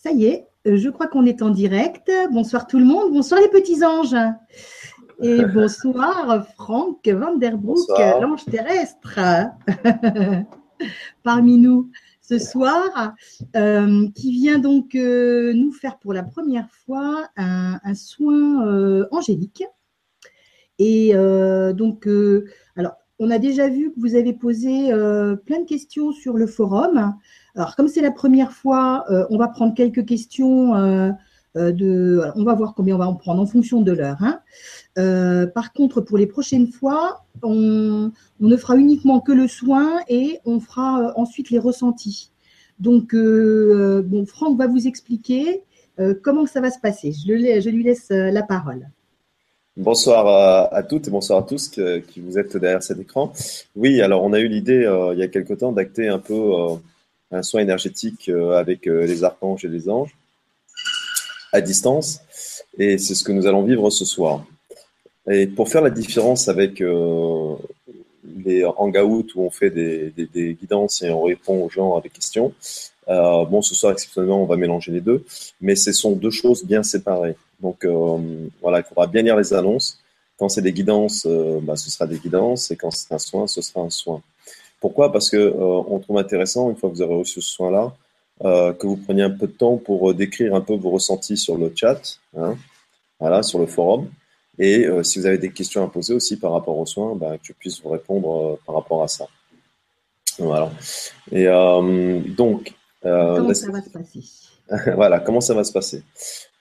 Ça y est, je crois qu'on est en direct. Bonsoir tout le monde, bonsoir les petits anges. Et bonsoir Franck Vanderbroek, l'ange terrestre, parmi nous ce soir, euh, qui vient donc euh, nous faire pour la première fois un, soin euh, angélique. Et donc, alors, on a déjà vu que vous avez posé plein de questions sur le forum. Alors, comme c'est la première fois, on va prendre quelques questions. de, on va voir combien on va en prendre en fonction de l'heure. Hein. par contre, pour les prochaines fois, on, ne fera uniquement que le soin et on fera ensuite les ressentis. Donc, euh, bon, Franck va vous expliquer euh, comment ça va se passer. Je, lui laisse euh, la parole. Bonsoir à, toutes et bonsoir à tous qui vous êtes derrière cet écran. Oui, alors on a eu l'idée il y a quelque temps d'acter un peu un soin énergétique avec les archanges et les anges à distance. Et c'est ce que nous allons vivre ce soir. Et pour faire la différence avec les hangouts où on fait des, des, guidances et on répond aux gens avec questions. Euh, bon, ce soir, exceptionnellement, on va mélanger les deux, mais ce sont deux choses bien séparées. Donc, euh, voilà, il faudra bien lire les annonces. Quand c'est des guidances, euh, bah, ce sera des guidances, et quand c'est un soin, ce sera un soin. Pourquoi? Parce que on trouve intéressant, une fois que vous aurez reçu ce soin-là, que vous preniez un peu de temps pour décrire un peu vos ressentis sur le chat, hein, voilà, sur le forum, et si vous avez des questions à poser aussi par rapport aux soins, bah, que je puisse vous répondre par rapport à ça. Voilà. Et donc. Comment ça va se passer? Voilà, comment ça va se passer?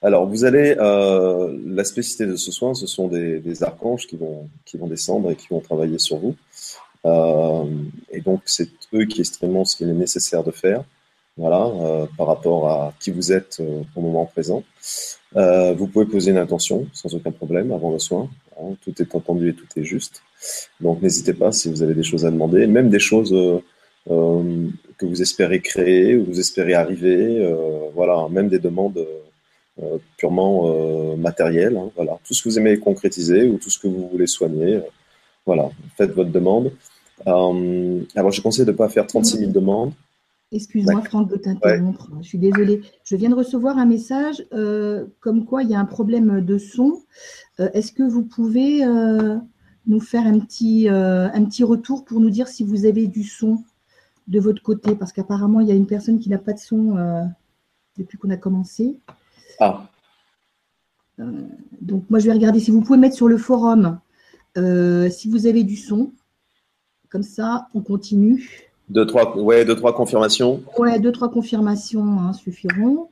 Alors, vous allez. la spécificité de ce soin, ce sont des, archanges qui vont, qui vont descendre et qui vont travailler sur vous. et donc, c'est eux qui extrêmement ce qu'il est nécessaire de faire voilà, par rapport à qui vous êtes au moment présent. Euh, vous pouvez poser une intention sans aucun problème avant le soin. Hein, tout est entendu et tout est juste. Donc n'hésitez pas si vous avez des choses à demander, même des choses euh, euh, que vous espérez créer ou vous espérez arriver. voilà, même des demandes purement matérielles. Hein, voilà, tout ce que vous aimez concrétiser ou tout ce que vous voulez soigner. voilà, faites votre demande. alors je conseille de ne pas faire 36 000 demandes. Excuse-moi, Franck, de t'interrompre. Je suis désolée. Je viens de recevoir un message euh, comme quoi il y a un problème de son. Euh, est-ce que vous pouvez euh, nous faire un petit, un petit retour pour nous dire si vous avez du son? De votre côté Parce qu'apparemment, il y a une personne qui n'a pas de son depuis qu'on a commencé. Ah. donc, moi, je vais regarder si vous pouvez mettre sur le forum si vous avez du son. Comme ça, on continue. Deux, trois, ouais, deux, trois confirmations. Ouais, deux, trois confirmations hein, suffiront.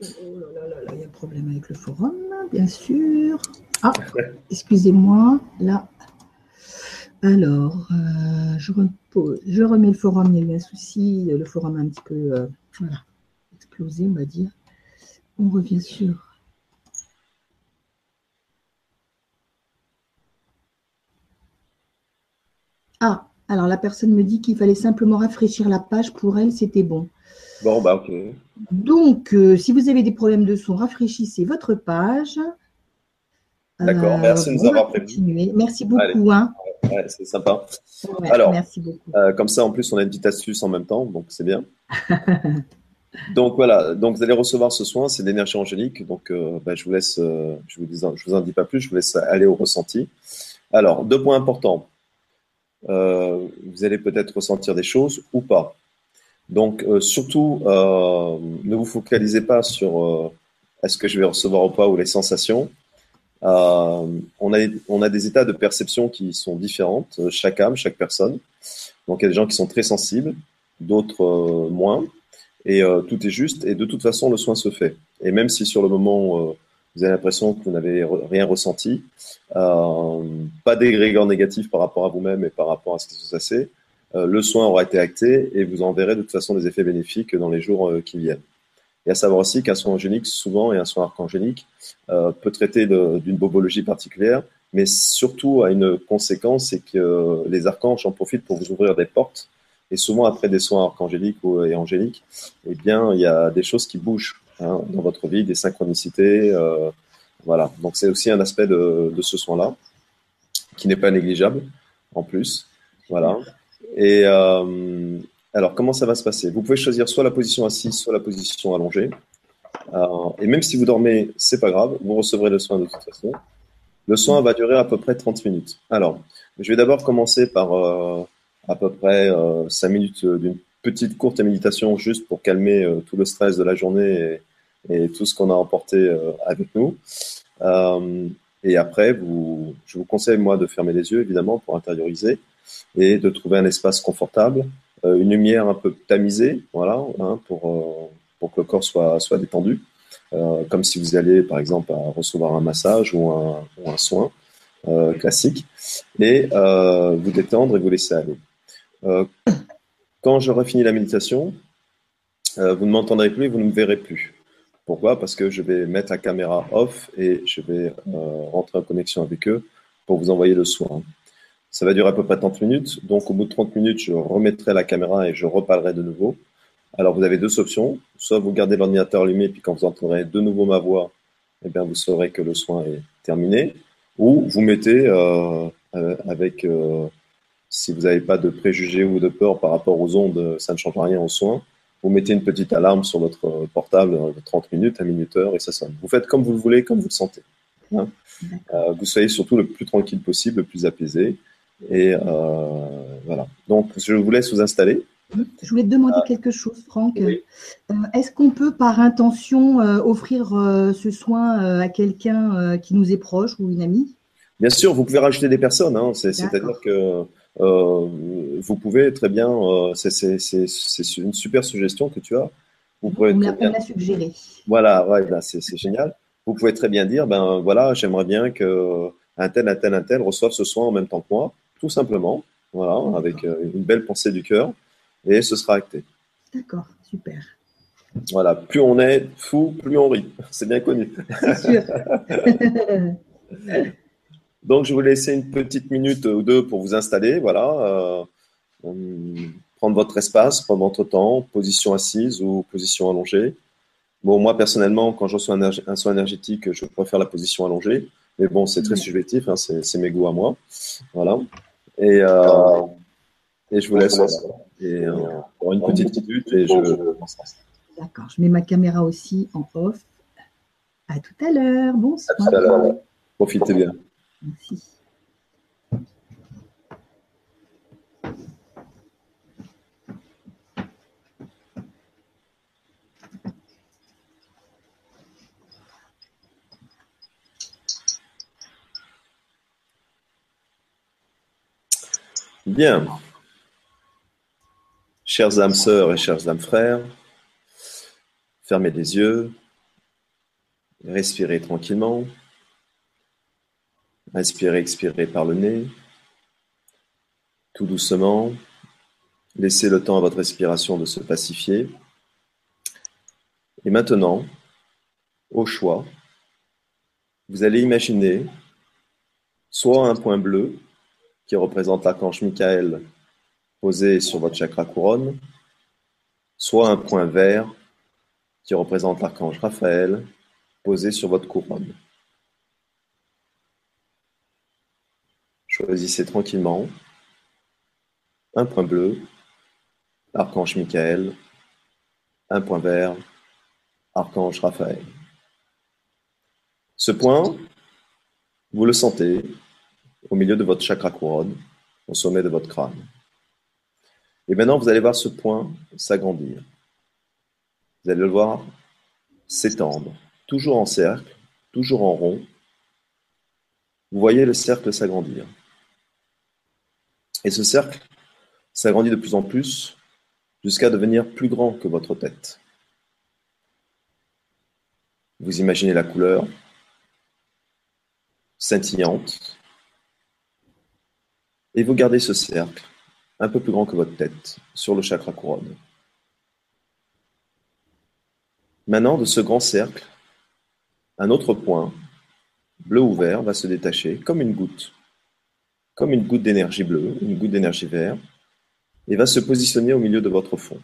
Oh là là là, il y a un problème avec le forum, bien sûr. Ah, excusez-moi, là. Alors, euh, je, je remets le forum, il y a eu un souci, le forum a un petit peu euh, voilà, explosé, on va dire. On revient sur Ah, alors la personne me dit qu'il fallait simplement rafraîchir la page. Pour elle, c'était bon. Bon, bah ok. Donc, euh, si vous avez des problèmes de son, rafraîchissez votre page. D'accord, euh, merci de nous avoir prévenu. Merci beaucoup. Hein. c'est sympa. alors, merci beaucoup. Euh, comme ça, en plus, on a une petite astuce en même temps, donc c'est bien. donc voilà, donc vous allez recevoir ce soin, c'est l'énergie angélique. Donc, bah, je vous laisse, je vous, dis, je vous en dis pas plus, je vous laisse aller au ressenti. Alors, deux points importants. Euh, vous allez peut-être ressentir des choses ou pas. Donc, euh, surtout, euh, ne vous focalisez pas sur est-ce que je vais recevoir ou pas ou les sensations. On, a, on a des états de perception qui sont différentes, chaque âme, chaque personne. Donc, il y a des gens qui sont très sensibles, d'autres moins. Et tout est juste. Et de toute façon, le soin se fait. Et même si sur le moment, vous avez l'impression que vous n'avez rien ressenti, euh, pas d'égrégore négatif par rapport à vous-même et par rapport à ce qui se passait, euh, le soin aura été acté et vous en verrez de toute façon des effets bénéfiques dans les jours euh, qui viennent. Et à savoir aussi qu'un soin angélique, souvent, et un soin archangélique, peut traiter d'une bobologie particulière, mais surtout a une conséquence, c'est que les archanges en profitent pour vous ouvrir des portes. Et souvent, après des soins archangéliques et angéliques, eh bien, il y a des choses qui bougent Hein, dans votre vie, des synchronicités. Euh, voilà. Donc c'est aussi un aspect de, ce soin-là qui n'est pas négligeable en plus. Voilà. Et euh, alors, comment ça va se passer? Vous pouvez choisir soit la position assise, soit la position allongée. et même si vous dormez, c'est pas grave, vous recevrez le soin de toute façon. Le soin va durer à peu près 30 minutes. Alors, je vais d'abord commencer par euh, à peu près euh, 5 minutes d'une petite courte méditation juste pour calmer euh, tout le stress de la journée et, tout ce qu'on a emporté euh, avec nous. et après, je vous conseille, moi, de fermer les yeux, évidemment, pour intérioriser et de trouver un espace confortable, une lumière un peu tamisée, voilà, hein, pour, pour que le corps soit, détendu. Euh, comme si vous alliez par exemple recevoir un massage ou un, soin euh, classique, et euh, vous détendre et vous laisser aller. quand j'aurai fini la méditation, vous ne m'entendrez plus et vous ne me verrez plus. Pourquoi? Parce que je vais mettre la caméra off et je vais rentrer en connexion avec eux pour vous envoyer le soin. Ça va durer à peu près 30 minutes. Donc, au bout de 30 minutes, je remettrai la caméra et je reparlerai de nouveau. Alors, vous avez deux options. Soit vous gardez l'ordinateur allumé, puis quand vous entendrez de nouveau ma voix, eh bien, vous saurez que le soin est terminé. Ou vous mettez euh, euh, avec, euh, si vous n'avez pas de préjugés ou de peur par rapport aux ondes, ça ne change rien au soin. Vous mettez une petite alarme sur votre portable de 30 minutes, 1 minuteur, et ça sonne. Vous faites comme vous le voulez, comme vous le sentez. Hein. vous soyez surtout le plus tranquille possible, le plus apaisé. Et voilà. Donc, je vous laisse vous installer. Je voulais te demander ah. quelque chose, Franck. Euh, est-ce qu'on peut, par intention, euh, offrir euh, ce soin à quelqu'un qui nous est proche ou une amie? Bien sûr, vous pouvez rajouter des personnes. Hein. C'est-à-dire que vous pouvez très bien. c'est une super suggestion que tu as. Vous pouvez on l'a suggéré. Voilà, ouais, ben, c'est génial. Vous pouvez très bien dire, ben voilà, j'aimerais bien que un tel, un tel, un tel reçoive ce soin en même temps que moi, tout simplement. Voilà, avec une belle pensée du cœur et ce sera acté. D'accord, super. Voilà, plus on est fou, plus on rit. C'est bien connu. C'est sûr. Donc, je vais vous laisser une petite minute ou deux pour vous installer. Voilà. Euh, prendre votre espace, prendre votre temps, position assise ou position allongée. Bon, moi, personnellement, quand je reçois un, un, soin énergétique, je préfère la position allongée. Mais bon, c'est très subjectif, hein, c'est mes goûts à moi. Voilà. Et, euh, et je vous laisse. Et euh, pour une petite minute et je. D'accord, je mets ma caméra aussi en off. À tout à l'heure. Bonsoir. À tout à l'heure. Profitez bien. Merci. Bien. Chères âmes sœurs et chers âmes frères, fermez les yeux, respirez tranquillement, inspirez, expirez par le nez, tout doucement, laissez le temps à votre respiration de se pacifier. Et maintenant, au choix, vous allez imaginer soit un point bleu qui représente l'archange Michael posé sur votre chakra couronne, soit un point vert qui représente l'archange Raphaël posé sur votre couronne. Choisissez tranquillement un point bleu, archange Michael, un point vert, archange Raphaël. Ce point, vous le sentez au milieu de votre chakra couronne, au sommet de votre crâne. Et maintenant, vous allez voir ce point s'agrandir. Vous allez le voir s'étendre, toujours en cercle, toujours en rond. Vous voyez le cercle s'agrandir. Et ce cercle s'agrandit de plus en plus jusqu'à devenir plus grand que votre tête. Vous imaginez la couleur scintillante et vous gardez ce cercle un peu plus grand que votre tête, sur le chakra couronne. Maintenant, de ce grand cercle, un autre point, bleu ou vert, va se détacher comme une goutte, comme une goutte d'énergie bleue, une goutte d'énergie verte, et va se positionner au milieu de votre front.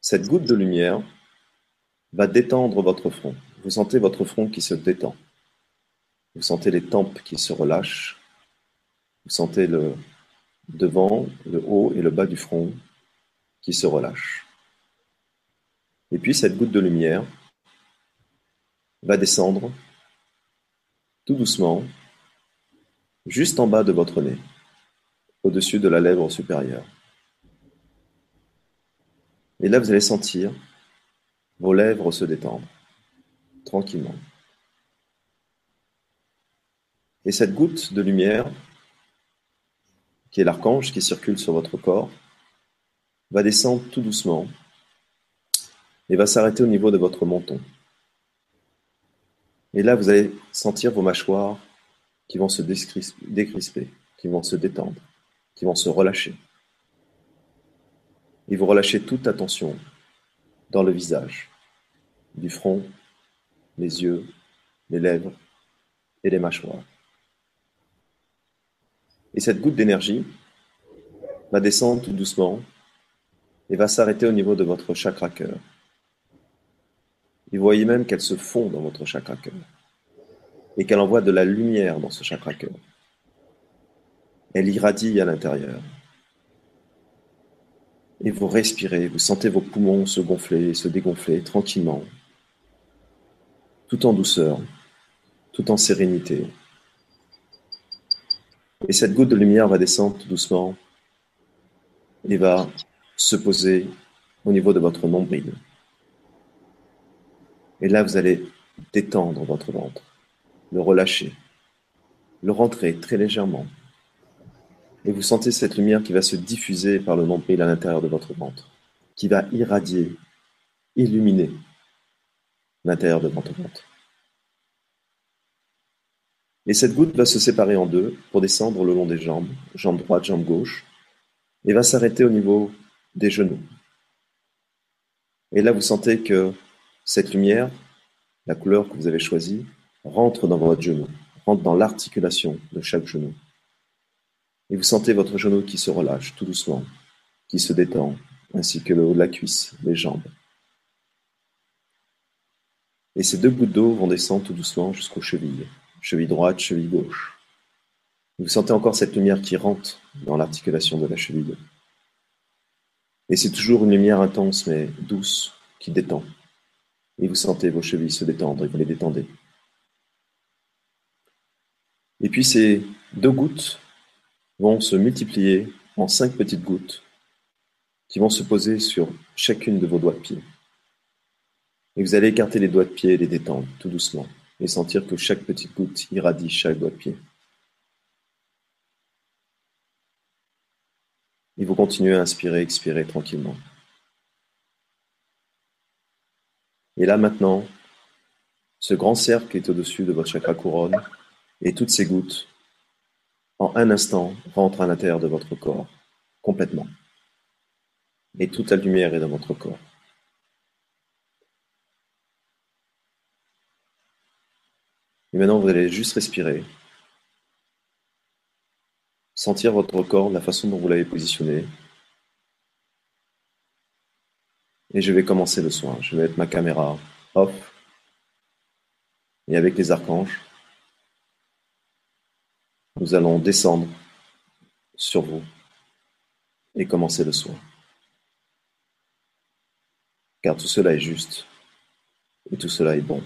Cette goutte de lumière va détendre votre front. Vous sentez votre front qui se détend. Vous sentez les tempes qui se relâchent. Vous sentez le, devant le haut et le bas du front qui se relâchent. Et puis cette goutte de lumière va descendre tout doucement juste en bas de votre nez, au-dessus de la lèvre supérieure. Et là, vous allez sentir vos lèvres se détendre tranquillement. Et cette goutte de lumière, qui est l'archange qui circule sur votre corps, va descendre tout doucement et va s'arrêter au niveau de votre menton. Et là, vous allez sentir vos mâchoires qui vont se décrisper, qui vont se détendre, qui vont se relâcher. Et vous relâchez toute attention dans le visage, du front, les yeux, les lèvres et les mâchoires. Et cette goutte d'énergie va descendre tout doucement et va s'arrêter au niveau de votre chakra cœur. Et vous voyez même qu'elle se fond dans votre chakra cœur et qu'elle envoie de la lumière dans ce chakra cœur. Elle irradie à l'intérieur. Et vous respirez, vous sentez vos poumons se gonfler, se dégonfler tranquillement, tout en douceur, tout en sérénité. Et cette goutte de lumière va descendre tout doucement et va se poser au niveau de votre nombril. Et là, vous allez détendre votre ventre, le relâcher, le rentrer très légèrement. Et vous sentez cette lumière qui va se diffuser par le nombril à l'intérieur de votre ventre, qui va irradier, illuminer l'intérieur de votre ventre. Et cette goutte va se séparer en deux pour descendre le long des jambes, jambe droite, jambe gauche, et va s'arrêter au niveau des genoux. Et là, vous sentez que cette lumière, la couleur que vous avez choisie, rentre dans votre genou, rentre dans l'articulation de chaque genou. Et vous sentez votre genou qui se relâche tout doucement, qui se détend, ainsi que le haut la cuisse, les jambes. Et ces deux gouttes d'eau vont descendre tout doucement jusqu'aux chevilles, cheville droite, cheville gauche. Vous sentez encore cette lumière qui rentre dans l'articulation de la cheville. Et c'est toujours une lumière intense mais douce qui détend et vous sentez vos chevilles se détendre et vous les détendez. Et puis ces deux gouttes vont se multiplier en cinq petites gouttes qui vont se poser sur chacune de vos doigts de pied. Et vous allez écarter les doigts de pied et les détendre tout doucement et sentir que chaque petite goutte irradie chaque doigt de pied. Et vous continuez à inspirer, expirer tranquillement. Et là maintenant, ce grand cercle est au-dessus de votre chakra couronne et toutes ces gouttes, en un instant, rentrent à l'intérieur de votre corps, complètement. Et toute la lumière est dans votre corps. Et maintenant, vous allez juste respirer, sentir votre corps la façon dont vous l'avez positionné, Et je vais commencer le soin. Je vais mettre ma caméra off. Et avec les archanges, nous allons descendre sur vous et commencer le soin. Car tout cela est juste et tout cela est bon.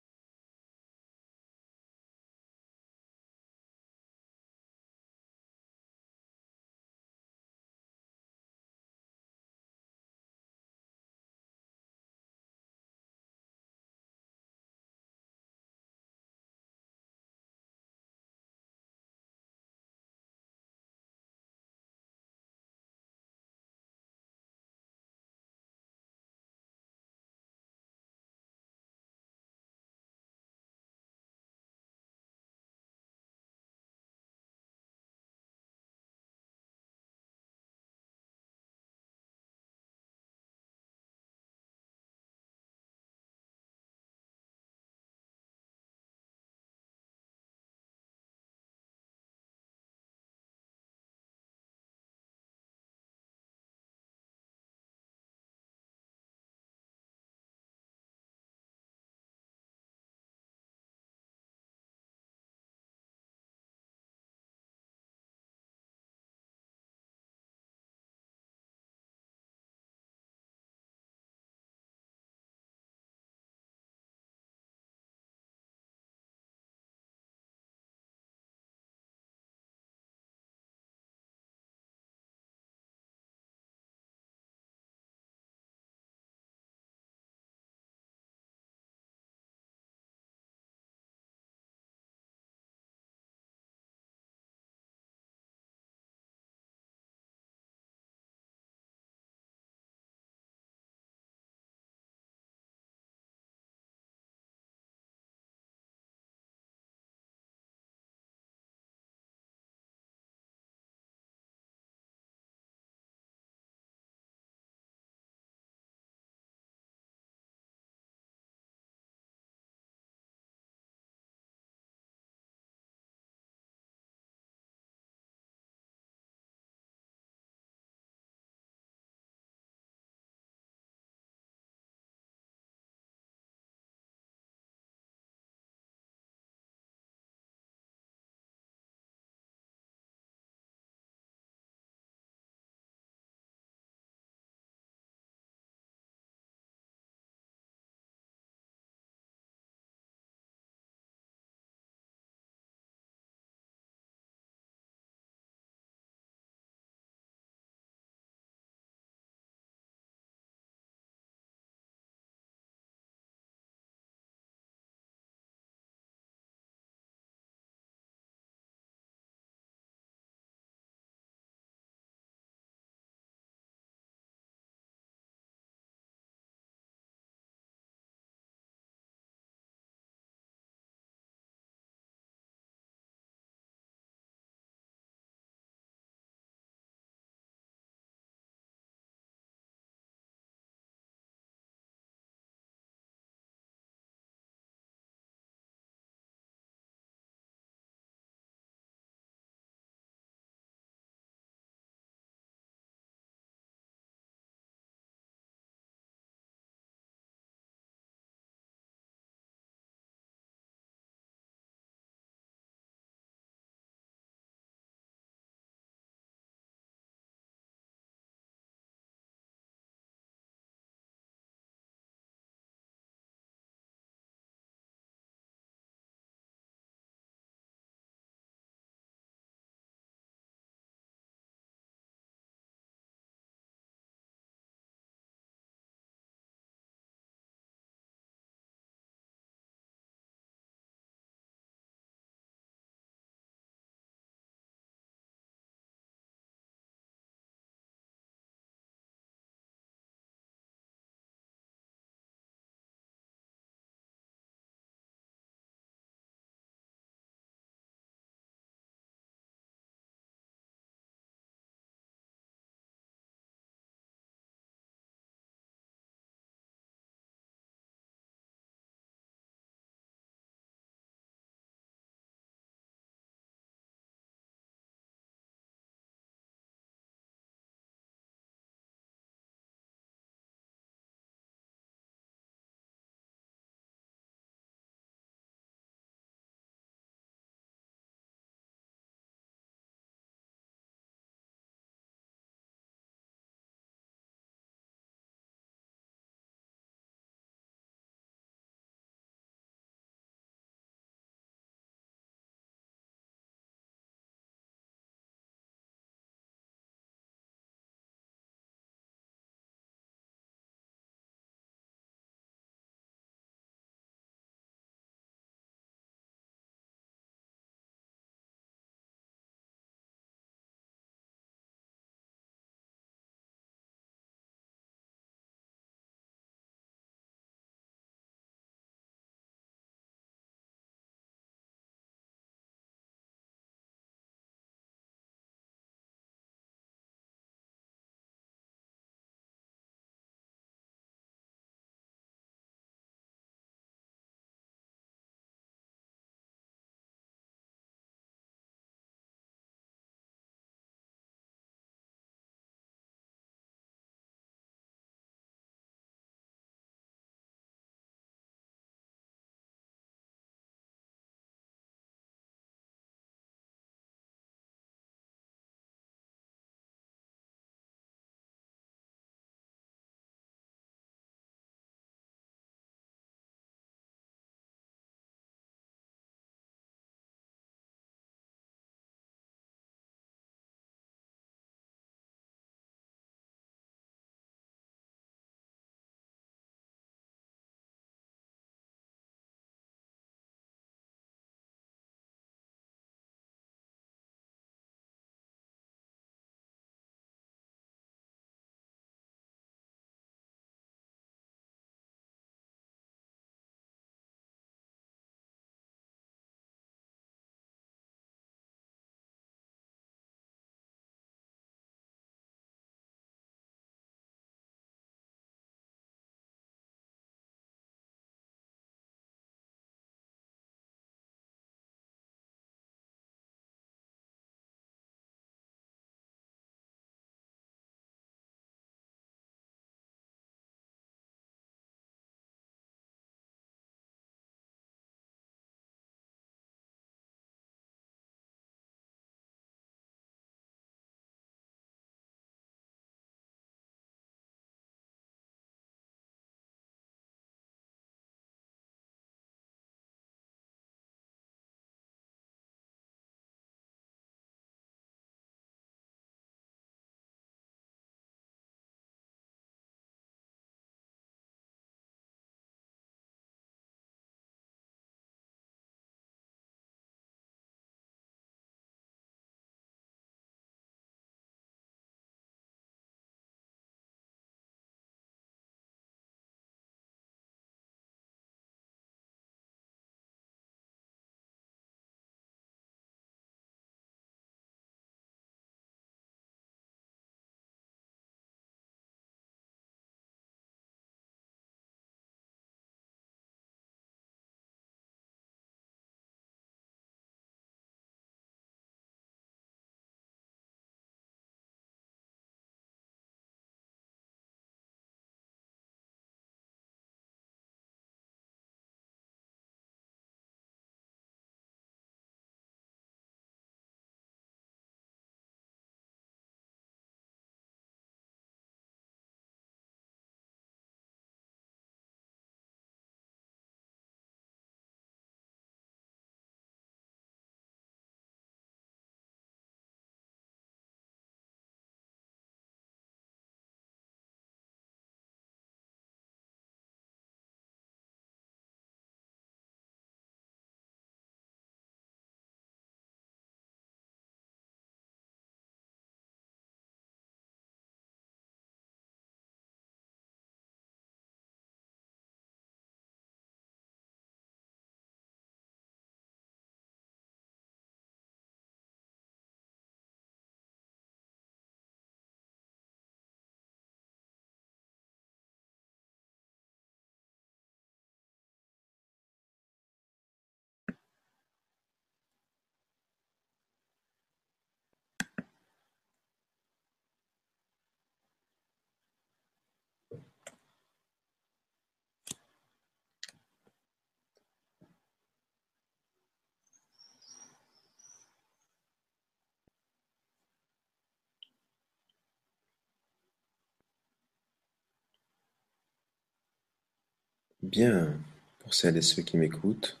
Bien, pour celles et ceux qui m'écoutent,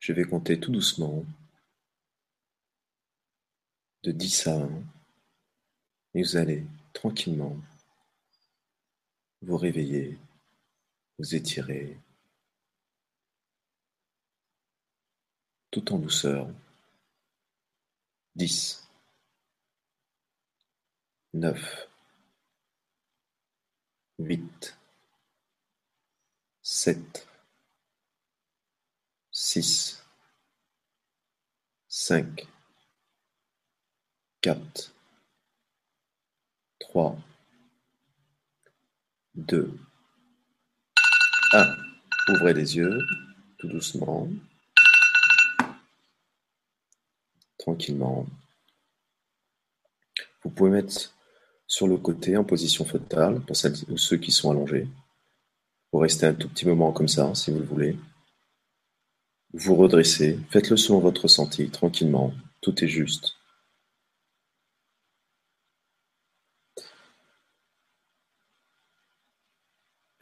je vais compter tout doucement de 10 à 1 et vous allez tranquillement vous réveiller, vous étirer tout en douceur. 10, 9, 8, 7, 6, 5, 4, 3, 2, 1. Ouvrez les yeux tout doucement, tranquillement. Vous pouvez mettre sur le côté en position fœtale pour celles ou ceux qui sont allongés. Vous restez un tout petit moment comme ça, si vous le voulez. Vous redressez, faites-le selon votre ressenti, tranquillement, tout est juste.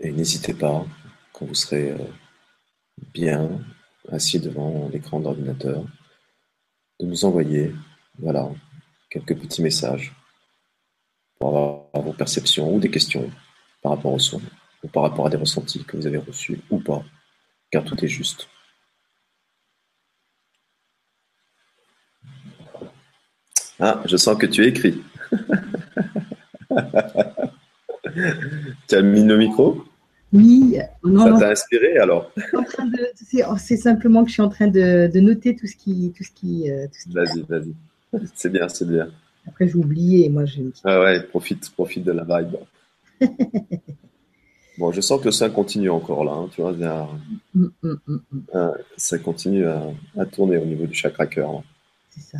Et n'hésitez pas, quand vous serez euh, bien assis devant l'écran d'ordinateur, de nous envoyer voilà, quelques petits messages pour avoir vos perceptions ou des questions par rapport au son ou par rapport à des ressentis que vous avez reçus ou pas, car tout est juste. Ah, je sens que tu écris. tu as mis le micro? Oui. Ça t'a inspiré alors? C'est simplement que je suis en train de, noter tout ce qui. Tout ce qui, euh, vas-y, vas-y. C'est bien, c'est bien. Après, j'ai oublié. Moi, je... Ah ouais, profite, profite de la vibe. Bon, je sens que ça continue encore là, hein, tu vois. Mm, mm, mm, ça continue à, tourner au niveau du chakra cœur. C'est ça.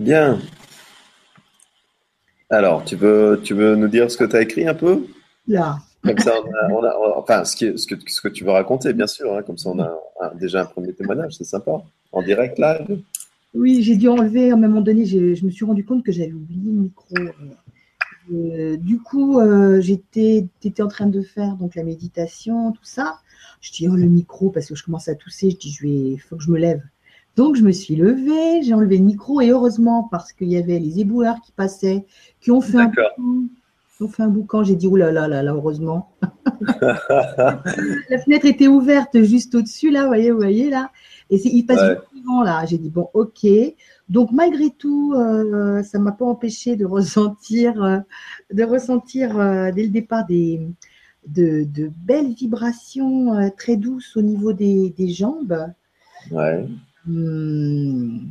Bien. Alors, tu veux, tu veux nous dire ce que tu as écrit un peu? Là. Comme ça, on a, enfin, ce, qui, ce, que, ce que tu veux raconter, bien sûr. Hein, comme ça, on a déjà un premier témoignage, c'est sympa. En direct, live? Oui, j'ai dû enlever, à un moment donné, je me suis rendu compte que j'avais oublié le micro. Euh, du coup, euh, j'étais étais en train de faire donc la méditation, tout ça. Je dis, oh, le micro, parce que je commence à tousser. Je dis, il faut que je me lève. Donc, je me suis levée, j'ai enlevé le micro et heureusement, parce qu'il y avait les éboueurs qui passaient, qui ont fait un boucan. Ont fait un boucan. J'ai dit, oulala, là, là, là, heureusement. la fenêtre était ouverte juste au-dessus, là, vous voyez, vous voyez, là. Et il passe du vent, là. J'ai dit, bon, ok. Donc, malgré tout, euh, ça ne m'a pas empêché de ressentir, euh, de ressentir euh, dès le départ des, de, belles vibrations très douces au niveau des, des jambes. Ouais. Hmm.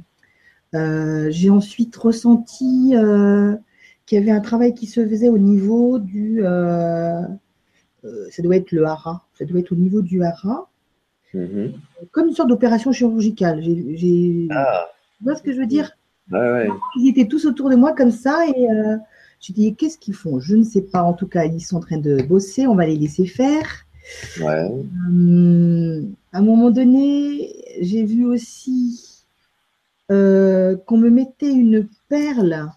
Euh, j'ai ensuite ressenti euh, qu'il y avait un travail qui se faisait au niveau du. Euh, ça doit être le hara. Ça doit être au niveau du hara. Mm-hmm. Comme une sorte d'opération chirurgicale. J'ai, ah. Tu vois ce que je veux dire? Ils étaient tous autour de moi comme ça et euh, je dis qu'est-ce qu'ils font? Je ne sais pas. En tout cas, ils sont en train de bosser. On va les laisser faire. Ouais. Euh, à un moment donné, j'ai vu aussi euh, qu'on me mettait une perle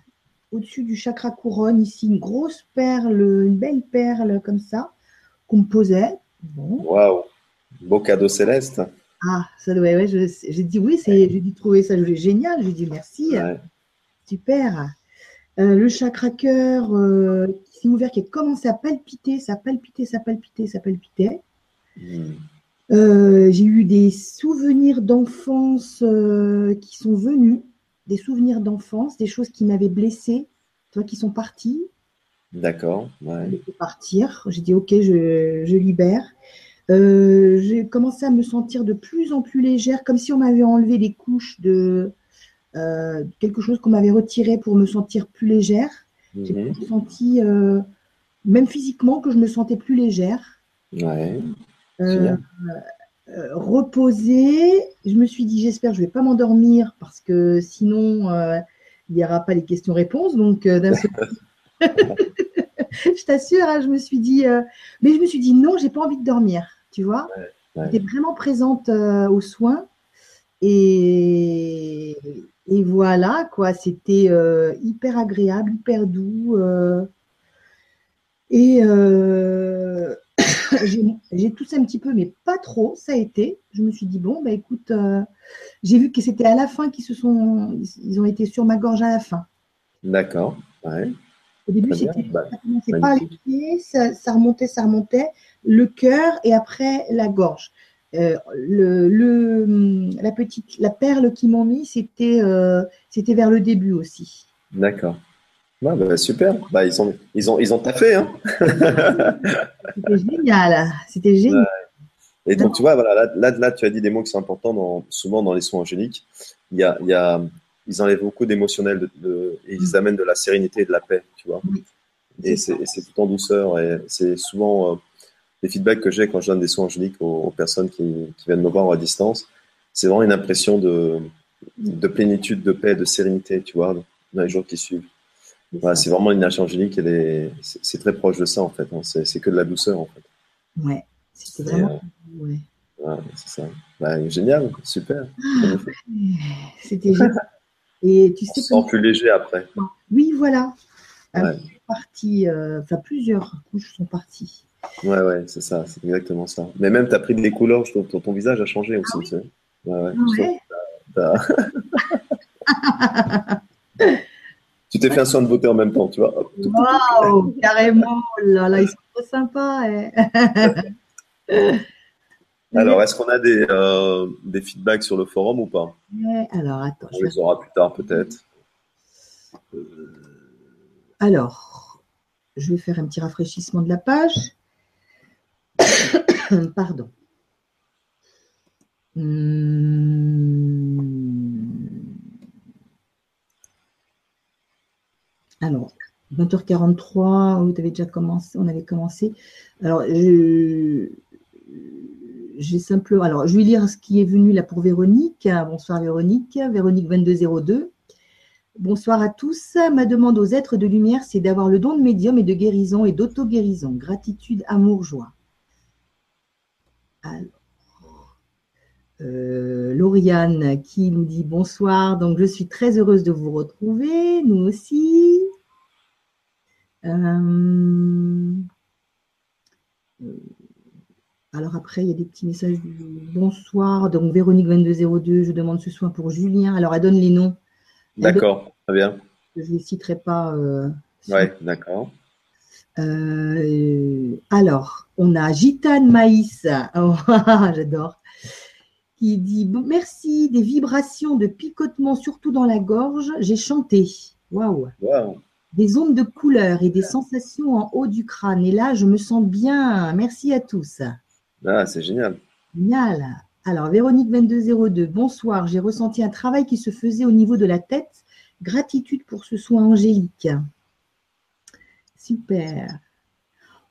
au-dessus du chakra couronne, ici, une grosse perle, une belle perle comme ça, qu'on me posait. Waouh, beau cadeau céleste. Ah, ça doit, ouais, j'ai dit oui, j'ai dit trouver ça génial, j'ai dit merci, super. Euh, le chakra cœur euh, qui s'est ouvert, qui a commencé à palpiter, ça palpitait, ça palpitait, ça palpitait. Hmm. Euh, j'ai eu des souvenirs d'enfance qui sont venus, des souvenirs d'enfance, des choses qui m'avaient blessé, toi, qui sont parties. D'accord. Ouais. Partir. J'ai dit ok, je, je libère. j'ai commencé à me sentir de plus en plus légère, comme si on m'avait enlevé les couches de, euh, quelque chose qu'on m'avait retiré pour me sentir plus légère. J'ai mhm. senti, euh, même physiquement, que je me sentais plus légère. Ouais. Euh, reposée. Je me suis dit, j'espère que je ne vais pas m'endormir parce que sinon, il n'y aura pas les questions-réponses. Donc, d'un seul je t'assure, hein, je me suis dit, mais je me suis dit, non, j'ai pas envie de dormir. Tu vois J'étais vraiment présente aux soins. Et, et voilà, quoi, c'était euh, hyper agréable, hyper doux. Euh. et euh, j'ai toussé un petit peu, mais pas trop, ça a été. Je me suis dit, bon, bah écoute, j'ai vu que c'était à la fin qu'ils se sont, ils ont été sur ma gorge à la fin. D'accord, ouais. Au début, c'était, bah, ça commençait pas les pieds, ça, remontait, ça remontait, le cœur et après la gorge. Euh, le, la petite, la perle qu'ils m'ont mis, c'était euh, c'était vers le début aussi. D'accord. Bah, super. Bah, ils ont ils ont ils ont taffé. Hein c'était génial. C'était génial. Et donc, tu vois, voilà, là, là, tu as dit des mots qui sont importants dans, souvent dans les soins angéliques. Il y a, il y a, ils enlèvent beaucoup d'émotionnel de, et ils amènent de la sérénité et de la paix, tu vois. Et c'est tout en douceur. Et c'est souvent, euh, les feedbacks que j'ai quand je donne des soins angéliques aux, personnes qui, viennent me voir à distance, c'est vraiment une impression de, de, plénitude, de paix, de sérénité, tu vois, dans les jours qui suivent. c'est vraiment l'énergie angélique, c'est très proche de ça en fait. Hein. C'est que de la douceur en fait. Ouais, c'était vraiment. Euh, ouais. c'est ça. Bah, génial, super. Ah, c'était génial. Et tu sais. On plus léger après. Oui, voilà. Ouais. Partie, euh, enfin plusieurs couches sont parties. Ouais, ouais, c'est ça, c'est exactement ça. Mais même, tu as pris des couleurs, je trouve, ton, ton visage a changé aussi. Ah tu sais. ouais, ouais, tu t'es fait un soin de beauté en même temps, tu vois. Waouh, carrément, là, là, ils sont trop sympas. Hein. alors, est-ce qu'on a des, euh, des, feedbacks sur le forum ou pas? Ouais, Alors, attends. On les aura plus tard, peut-être. Euh, alors, je vais faire un petit rafraîchissement de la page. Pardon. Hmm. Alors, 20h43, vous avez déjà commencé, on avait commencé. Alors, j'ai simplement. Alors, je vais lire ce qui est venu là pour Véronique. Bonsoir Véronique. Véronique 2202. Bonsoir à tous. Ma demande aux êtres de lumière, c'est d'avoir le don de médium et de guérison et d'auto-guérison. Gratitude, amour, joie. Alors, euh, Lauriane qui nous dit bonsoir. Donc, je suis très heureuse de vous retrouver. Nous aussi. Euh, euh, alors après, il y a des petits messages bonsoir. Donc Véronique 2202, je demande ce soin pour Julien. Alors elle donne les noms. D'accord, très bien. Je ne les citerai pas. oui, d'accord. Euh, alors, on a Gitane Maïs, oh, j'adore, qui dit merci, des vibrations de picotement, surtout dans la gorge, j'ai chanté. Waouh! Des ondes de couleur et des sensations en haut du crâne. Et là, je me sens bien. Merci à tous. Ah, c'est génial. Génial. Alors, Véronique 2202, bonsoir. J'ai ressenti un travail qui se faisait au niveau de la tête. Gratitude pour ce soin angélique. Super.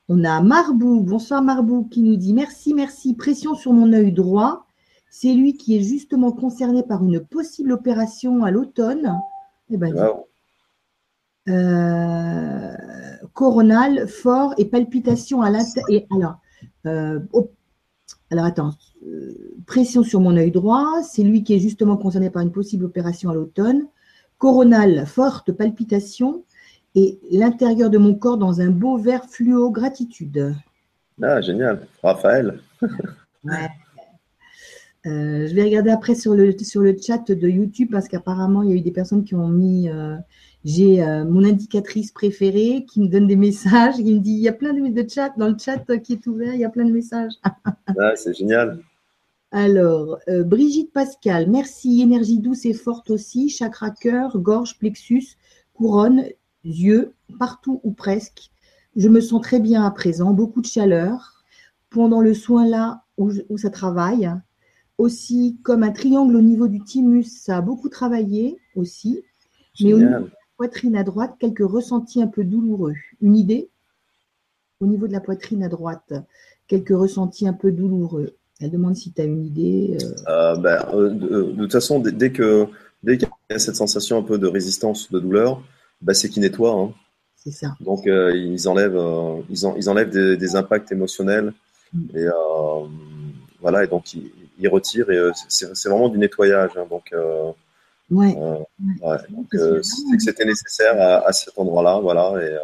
On a Marbou, bonsoir Marbou, qui nous dit merci, merci, pression sur mon œil droit. C'est lui qui est justement concerné par une possible opération à l'automne. Eh ben, coronal, fort et palpitation à l'intérieur. Alors, alors attends, pression sur mon œil droit, c'est lui qui est justement concerné par une possible opération à l'automne. Coronal, forte palpitation et l'intérieur de mon corps dans un beau vert fluo, gratitude. Ah, génial. Raphaël. Euh, je vais regarder après sur le, sur le chat de YouTube parce qu'apparemment, il y a eu des personnes qui ont mis. Euh, j'ai euh, mon indicatrice préférée qui me donne des messages, qui me dit il y a plein de, de chat dans le chat qui est ouvert, il y a plein de messages. ah, c'est génial. Alors, Brigitte Pascal, merci. Énergie douce et forte aussi. Chakra cœur, gorge, plexus, couronne, yeux, partout ou presque. Je me sens très bien à présent, beaucoup de chaleur. Pendant le soin là où, ça travaille, aussi comme un triangle au niveau du thymus, ça a beaucoup travaillé aussi. Mais au niveau de la poitrine à droite, quelques ressentis un peu douloureux. Une idée? Au niveau de la poitrine à droite, quelques ressentis un peu douloureux. Elle demande si tu as une idée. Euh. Euh, ben, euh, de, toute façon, dès, que dès qu'il y a cette sensation un peu de résistance, de douleur, bah, c'est qu'ils nettoient. Hein. C'est ça. Donc, euh, ils enlèvent, euh, ils, ils, enlèvent des, impacts émotionnels. Mm. Et euh, voilà, et donc ils, retirent. Et c'est vraiment du nettoyage. Hein. donc, ouais. c'est que c'était nécessaire à, cet endroit-là. Voilà. Et,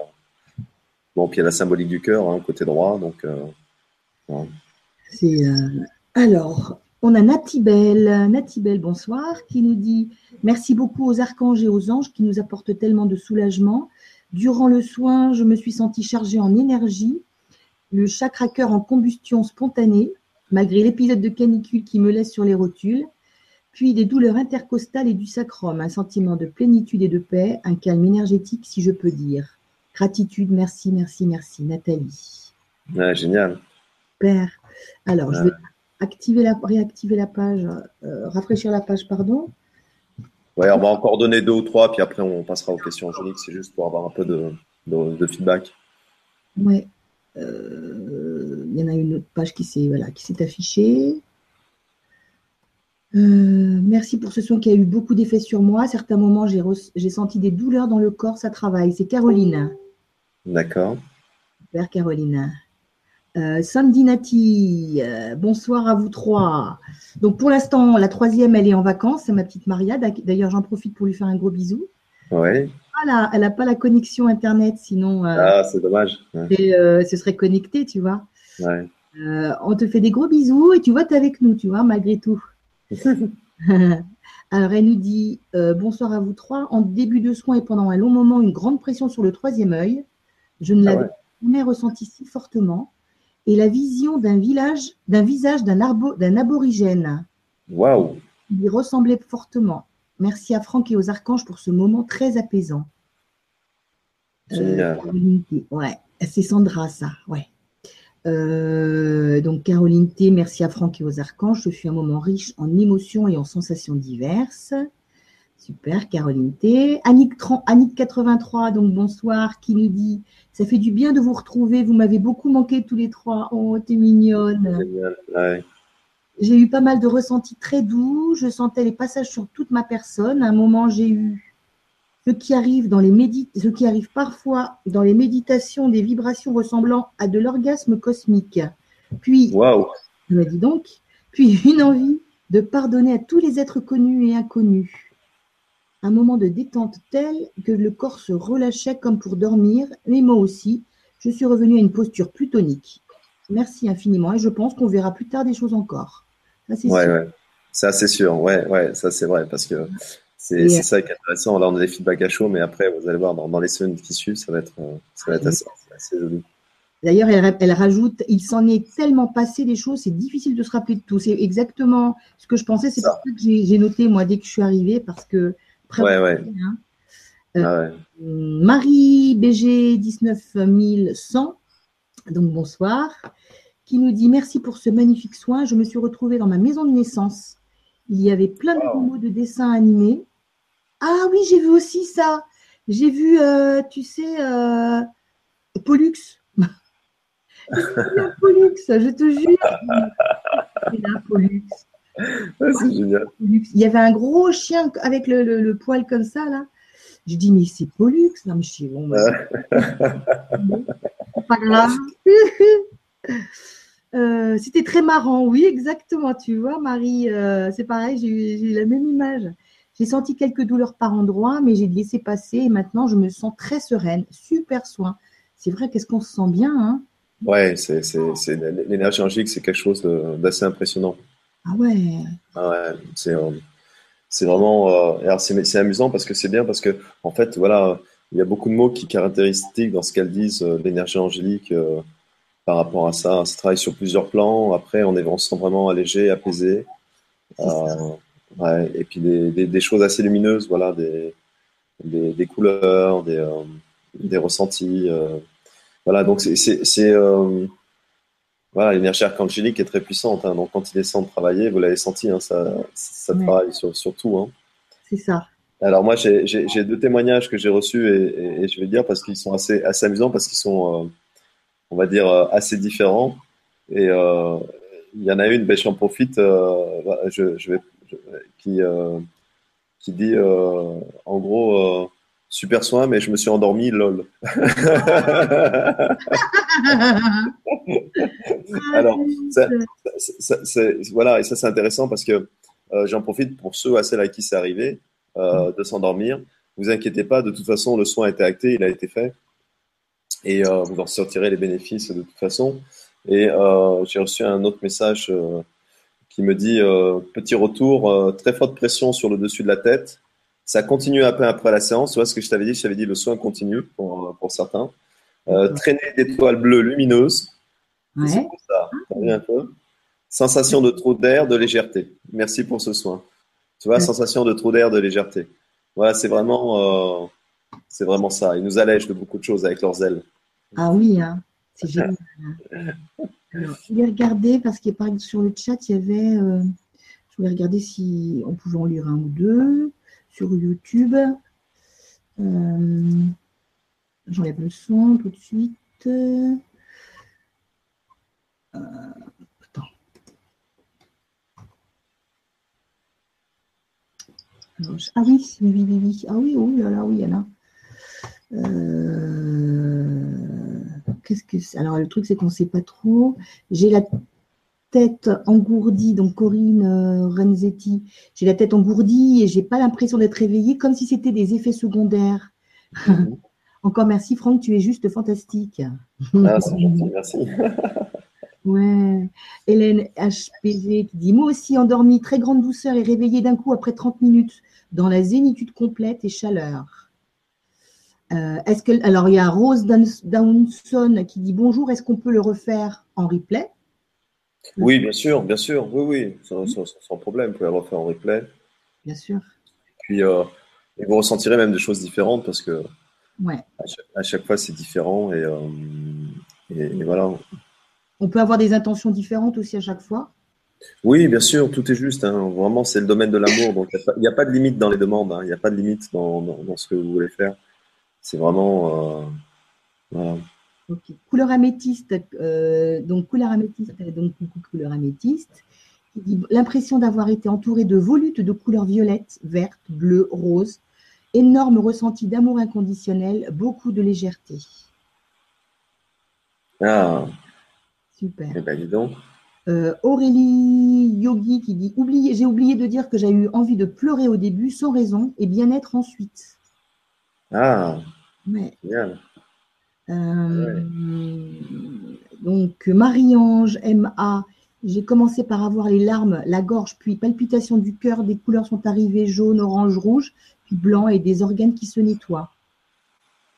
bon, puis il y a la symbolique du cœur, hein, côté droit. Donc, c'est. alors, on a Natibel, Natibel, bonsoir, qui nous dit Merci beaucoup aux archanges et aux anges qui nous apportent tellement de soulagement. Durant le soin, je me suis sentie chargée en énergie, le chakra cœur en combustion spontanée, malgré l'épisode de canicule qui me laisse sur les rotules, puis des douleurs intercostales et du sacrum, un sentiment de plénitude et de paix, un calme énergétique, si je peux dire. Gratitude, merci, merci, merci. Nathalie. génial. Père. Alors, je vais activer la, réactiver la page, euh, rafraîchir la page, pardon. Ouais, on va encore donner deux ou trois, puis après on passera aux questions angéliques. C'est juste pour avoir un peu de, feedback. Ouais. Euh, il y en a une autre page qui s'est voilà, affichée. Euh, merci pour ce son qui a eu beaucoup d'effet sur moi. À certains moments, j'ai senti des douleurs dans le corps, ça travaille. C'est Caroline. D'accord. Super, Caroline. Euh, Sandy Nati, euh, bonsoir à vous trois. Donc pour l'instant, la troisième, elle est en vacances, c'est ma petite Maria. D'ailleurs, j'en profite pour lui faire un gros bisou. Oui. Voilà, elle n'a pas la connexion Internet, sinon. Euh, ah, c'est dommage. Et, ce serait connecté, tu vois. Ouais. on te fait des gros bisous et tu vois, tu es avec nous, tu vois, malgré tout. Alors, elle nous dit bonsoir à vous trois. En début de soins et pendant un long moment, une grande pression sur le troisième œil. Je ne ah l'avais jamais ressenti si fortement et la vision d'un village, d'un visage d'un, aborigène. Waouh Il y ressemblait fortement. Merci à Franck et aux archanges pour ce moment très apaisant. Euh, ouais, c'est Sandra, ça, ouais. Euh, donc Caroline T, merci à Franck et aux archanges. Ce fut un moment riche en émotions et en sensations diverses. Super, Caroline T. Annick, 83, donc bonsoir, qui nous dit Ça fait du bien de vous retrouver. Vous m'avez beaucoup manqué tous les trois. Oh, t'es mignonne. J'ai eu pas mal de ressentis très doux. Je sentais les passages sur toute ma personne. À un moment, j'ai eu ce qui arrive dans les médit ce qui arrive parfois dans les méditations, des vibrations ressemblant à de l'orgasme cosmique. Puis, wow. je me dis donc, puis une envie de pardonner à tous les êtres connus et inconnus un moment de détente tel que le corps se relâchait comme pour dormir, mais moi aussi, je suis revenue à une posture plus tonique. Merci infiniment et je pense qu'on verra plus tard des choses encore. Ça, c'est ouais, sûr. Ouais. Ça, c'est sûr. Ouais, ouais, ça, c'est vrai parce que c'est ça qui est intéressant. Là, on a des feedbacks à chaud, mais après, vous allez voir, dans, les semaines qui suivent, ça va être, euh, ça va être assez, joli. D'ailleurs, elle, rajoute, il s'en est tellement passé des choses, c'est difficile de se rappeler de tout. C'est exactement ce que je pensais. C'est pour ça que j'ai noté, moi, dès que je suis arrivée, parce que Ouais, ouais. Hein. Euh, ah Marie BG 19100, donc bonsoir, qui nous dit merci pour ce magnifique soin. Je me suis retrouvée dans ma maison de naissance. Il y avait plein de mots de dessins animés. Ah oui, j'ai vu aussi ça. J'ai vu, euh, tu sais, euh, Pollux. Pollux, je te jure. Pollux. C'est génial. Il y avait un gros chien avec le, poil comme ça, là. Je dis, mais c'est Pollux. Non, mais je suis bon. Bah, pas grave. Euh, c'était très marrant, oui, exactement. Tu vois, Marie, euh, c'est pareil, j'ai eu la même image. J'ai senti quelques douleurs par endroits, mais j'ai laissé passer et maintenant je me sens très sereine. Super soin. C'est vrai, qu'est-ce qu'on se sent bien, hein? Ouais, c'est, l'énergie angélique, c'est quelque chose d'assez impressionnant. Ah ouais. Ah ouais, c'est, euh, c'est vraiment. alors c'est, amusant parce que c'est bien parce que en fait, voilà, il y a beaucoup de mots qui caractéristiques dans ce qu'elles disent l'énergie angélique par rapport à ça. Ça travaille sur plusieurs plans. Après, on, est, on se sent vraiment allégé, apaisé. Euh, et puis des, choses assez lumineuses, voilà, des, des, couleurs, des, euh, des ressentis. Euh. voilà, donc c'est voilà, l'énergie archangélique est très puissante. Hein. donc quand il descend de travailler, vous l'avez senti, hein, ça, ça travaille sur, sur tout. Hein. C'est ça. Alors moi, j'ai deux témoignages que j'ai reçus et, et, je vais dire parce qu'ils sont assez, assez amusants parce qu'ils sont on va dire, euh, assez différents. Et euh, il y en a une, ben, j'en profite, euh, je, je, vais, qui, qui dit en gros super soin, mais je me suis endormi, lol. Alors, voilà, et ça c'est intéressant parce que j'en profite pour ceux à celles à qui c'est arrivé de s'endormir. Vous inquiétez pas, de toute façon, le soin a été acté, il a été fait et euh, vous en sortirez les bénéfices de toute façon. Et euh, j'ai reçu un autre message euh, qui me dit petit retour, très forte pression sur le dessus de la tête. Ça continue un peu après la séance. Tu vois ce que je t'avais dit? Je t'avais dit le soin continue pour, pour certains. traîner d'étoiles bleues lumineuses. Ouais. C'est ça. un peu. Sensation de trou d'air, de légèreté. Merci pour ce soin. Tu vois, sensation de trou d'air, de légèreté. Voilà, c'est vraiment c'est vraiment ça. Ils nous allègent de beaucoup de choses avec leurs ailes. Ah oui, hein. c'est génial. Alors, je vais regarder parce que sur le chat, il y avait. Euh, je voulais regarder si on pouvait en lire un ou deux sur YouTube. Euh, J'enlève le son tout de suite. Euh, attends. ah oui, oui, oui, oui. Ah oui, oh là oui, il a. Euh, qu'est-ce que Alors, le truc, c'est qu'on ne sait pas trop. J'ai la tête engourdie, donc Corinne euh, Renzetti, j'ai la tête engourdie et j'ai pas l'impression d'être réveillée, comme si c'était des effets secondaires. Mhm. Encore merci, Franck, tu es juste fantastique. Ah, merci. ouais. Hélène HPV qui dit Moi aussi, endormie, très grande douceur et réveillée d'un coup après 30 minutes, dans la zénitude complète et chaleur. Euh, est-ce que alors il y a Rose Downson qui dit bonjour. Est-ce qu'on peut le refaire en replay? Oui, bien sûr, bien sûr. Oui, oui, sans, problème. Vous pouvez le refaire en replay. Bien sûr. Puis euh, et vous ressentirez même des choses différentes parce que ouais. à, chaque, fois c'est différent et, euh, et, voilà. On peut avoir des intentions différentes aussi à chaque fois? Oui, bien sûr, tout est juste. Hein. Vraiment, c'est le domaine de l'amour. Donc, il n'y a, pas de limite dans les demandes. Hein. Il n'y a pas de limite dans, dans, ce que vous voulez faire. C'est vraiment. Euh, couleur améthyste, euh, donc couleur améthyste, donc couleur améthyste. L'impression d'avoir été entouré de volutes de couleurs violettes, vertes, bleues, roses. Énorme ressenti d'amour inconditionnel, beaucoup de légèreté. Ah. Super. Eh ben, dis donc. Euh, Aurélie Yogi qui dit J'ai oublié de dire que j'ai eu envie de pleurer au début sans raison et bien-être ensuite. Ah. Euh, donc, Marie-Ange, MA, j'ai commencé par avoir les larmes, la gorge, puis palpitation du cœur, des couleurs sont arrivées, jaune, orange, rouge, puis blanc et des organes qui se nettoient.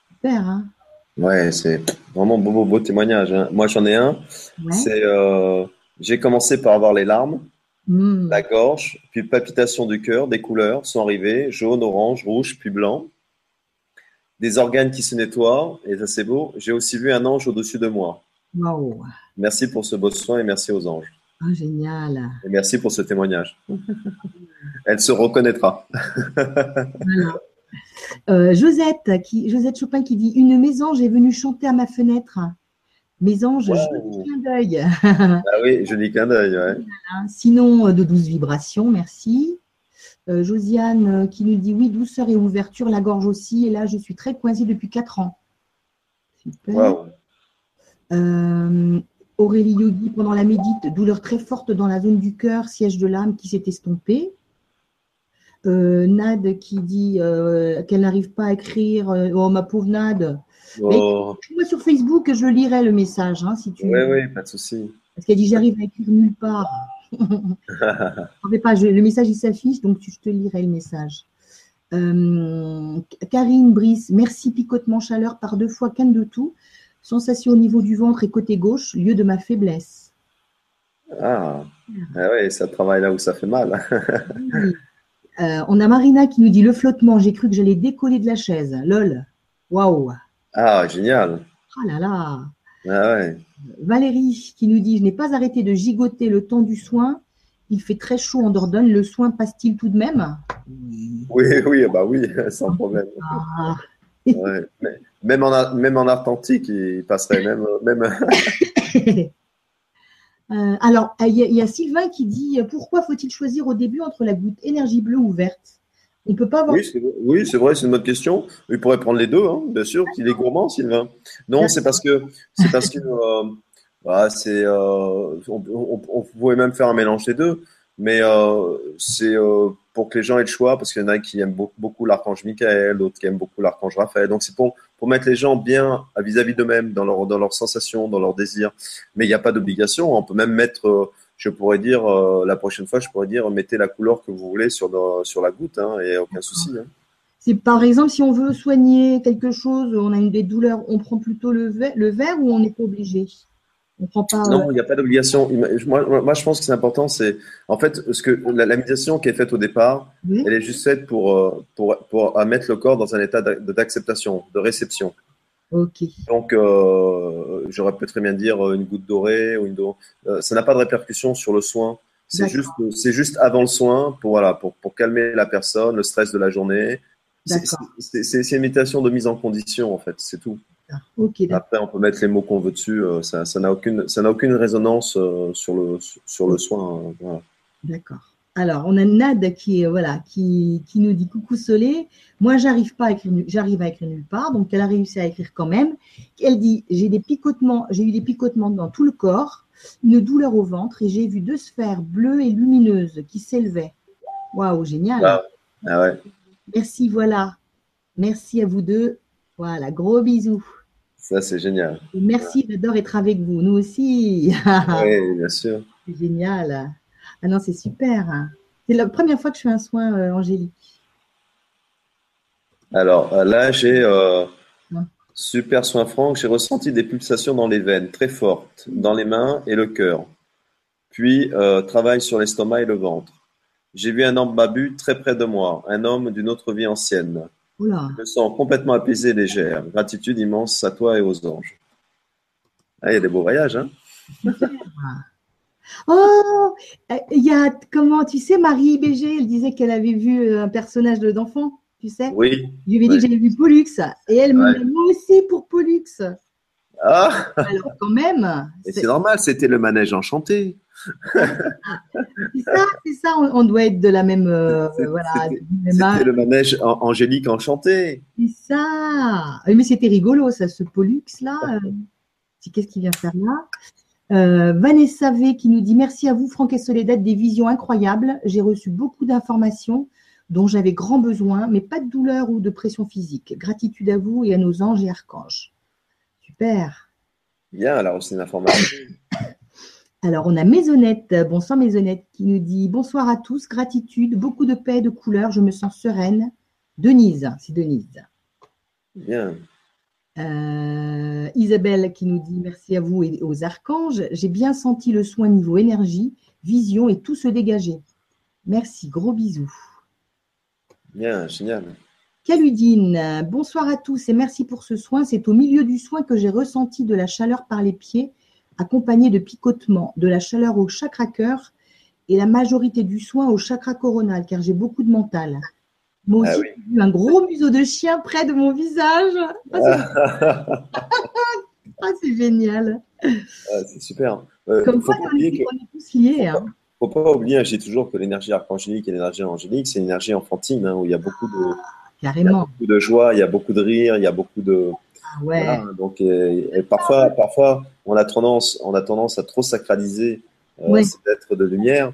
Super, hein? Ouais, c'est vraiment beau, beau, témoignage. Hein. Moi, j'en ai un. C'est, euh, j'ai commencé par avoir les larmes, hmm. la gorge, puis palpitation du cœur, des couleurs sont arrivées, jaune, orange, rouge, puis blanc des organes qui se nettoient, et ça c'est beau. J'ai aussi vu un ange au-dessus de moi. Wow. Merci pour ce beau soin et merci aux anges. Oh, génial. Et merci pour ce témoignage. Elle se reconnaîtra. voilà. Euh, Josette, qui, Josette Chopin qui dit Une mésange est venue chanter à ma fenêtre. Mésange, wow. joli clin d'œil. ah oui, joli clin d'œil, ouais. Sinon, euh, de douze vibrations, merci. Josiane qui nous dit oui, douceur et ouverture, la gorge aussi. Et là, je suis très coincée depuis 4 ans. Super. Aurélie Yogi, pendant la médite, douleur très forte dans la zone du cœur, siège de l'âme qui s'est estompée. Euh, Nad qui dit euh, qu'elle n'arrive pas à écrire. Euh, oh, ma pauvre Nad. Oh. Moi sur Facebook, je lirai le message. Hein, si tu... Oui, oui, pas de souci. Parce qu'elle dit j'arrive à écrire nulle part. pas, le message il s'affiche, donc je te lirai le message. Karine Brice, merci picotement chaleur par deux fois, canne de tout. Sensation au niveau du ventre et côté gauche, lieu de ma faiblesse. Ah, ah oui, ça travaille là où ça fait mal. Euh, on a Marina qui nous dit le flottement, j'ai cru que j'allais décoller de la chaise. Lol. Waouh. Ah, génial. Ah là là. Ah ouais. Valérie qui nous dit je n'ai pas arrêté de gigoter le temps du soin. Il fait très chaud en Dordogne. Le soin passe-t-il tout de même? Oui, oui, bah oui, sans problème. Ah. même, en, même en Arctique, il passerait même. même... Euh, alors, il y, a Sylvain qui dit pourquoi faut-il choisir au début entre la goutte énergie bleue ou verte? On peut pas avoir. Oui, c'est vrai, c'est une bonne question. Il pourrait prendre les deux, hein, bien sûr. qu'il est gourmand, Sylvain. Non, c'est parce que c'est parce que euh, bah, c'est. Euh, on, on, même faire un mélange des deux, mais c'est pour que les gens aient le choix, parce qu'il y en a qui aiment beaucoup l'archange Michael, d'autres qui aiment beaucoup l'archange Raphaël. Donc c'est pour, pour mettre les gens bien vis-à-vis d'eux-mêmes, dans, leur, dans leurs sensations, dans leurs désirs. Mais il n'y a pas d'obligation. On peut même mettre, euh, je pourrais dire, euh, la prochaine fois, je pourrais dire, mettez la couleur que vous voulez sur, sur la goutte, hein, et aucun souci. Hein. C'est par exemple, si on veut soigner quelque chose, on a une des douleurs, on prend plutôt le, le vert ou on n'est pas obligé? Non, il n'y a pas d'obligation. Moi, moi, je pense que c'est important. C'est en fait ce que la, méditation qui est faite au départ, elle est juste faite pour, euh, pour, pour, mettre le corps dans un état d'acceptation, de réception. Donc, euh, j'aurais pu très bien dire euh, une goutte dorée ou une ça n'a pas de répercussion sur le soin. C'est juste, c'est juste avant le soin pour voilà, pour, pour calmer la personne, le stress de la journée. C'est une méditation de mise en condition en fait, c'est tout. Après, on peut mettre les mots qu'on veut dessus. Euh, ça, n'a aucune, ça n'a aucune résonance euh, sur le sur le soin. D'accord. Alors, on a Nad qui voilà qui, qui nous dit coucou Solé. Moi, j'arrive pas à écrire, j'arrive à écrire nulle part, donc elle a réussi à écrire quand même. Elle dit j'ai des picotements, j'ai eu des picotements dans tout le corps, une douleur au ventre et j'ai vu deux sphères bleues et lumineuses qui s'élevaient. Waouh, génial. Ah, ah ouais. Merci, voilà. Merci à vous deux. Voilà, gros bisous. Ça, c'est génial. merci, j'adore être avec vous. Nous aussi. oui, bien sûr. C'est génial. Ah non, c'est super. C'est la première fois que je fais un soin, euh, Angélique. Alors euh, là, j'ai euh, super soin franc. J'ai ressenti des pulsations dans les veines très fortes, dans les mains et le cœur. Puis travail sur l'estomac et le ventre. J'ai vu un homme babu très près de moi, un homme d'une autre vie ancienne. Je me sens complètement apaisé et légère. Gratitude immense à toi et aux anges. Ah, il y a des beaux voyages, hein Oh, il y a, comment, tu sais, Marie BG, elle disait qu'elle avait vu euh, un personnage d'enfant, tu sais Oui. Je lui ai dit que j'avais vu Pollux. Et elle me dit, moi aussi pour Pollux. Ah Alors, quand même. C'est normal, c'était le manège enchanté c'est ça, c'est ça. On, doit être de la même. Euh, voilà, c'était le manège angélique enchanté. C'est ça. Mais c'était rigolo, ça, ce Pollux là. Euh, qu'est-ce qu'il vient faire là? Euh, Vanessa V qui nous dit merci à vous, Franck et Soledad, des visions incroyables. J'ai reçu beaucoup d'informations dont j'avais grand besoin, mais pas de douleur ou de pression physique. Gratitude à vous et à nos anges et archanges. Super. Bien, alors c'est une information. Alors, on a Maisonnette, bonsoir Maisonnette, qui nous dit bonsoir à tous, gratitude, beaucoup de paix, de couleur, je me sens sereine. Denise, c'est Denise. Bien. Euh, Isabelle qui nous dit merci à vous et aux archanges. J'ai bien senti le soin niveau énergie, vision et tout se dégager. Merci, gros bisous. Bien, génial. Caludine, bonsoir à tous et merci pour ce soin. C'est au milieu du soin que j'ai ressenti de la chaleur par les pieds accompagné de picotements, de la chaleur au chakra cœur et la majorité du soin au chakra coronal, car j'ai beaucoup de mental. Moi ah aussi, j'ai eu un gros museau de chien près de mon visage. Ah, c'est génial. Ah, c'est super. Euh, Comme quoi, on est, tous liés. Hein. faut pas oublier, je dis toujours que l'énergie archangélique et l'énergie angélique, c'est une énergie enfantine, hein, où il y a beaucoup de, Carrément. beaucoup de joie, il y a beaucoup de rire, il y a beaucoup de. Ah ouais. donc, et, parfois, parfois, on a tendance, on a tendance à trop sacraliser euh, cet être de lumière.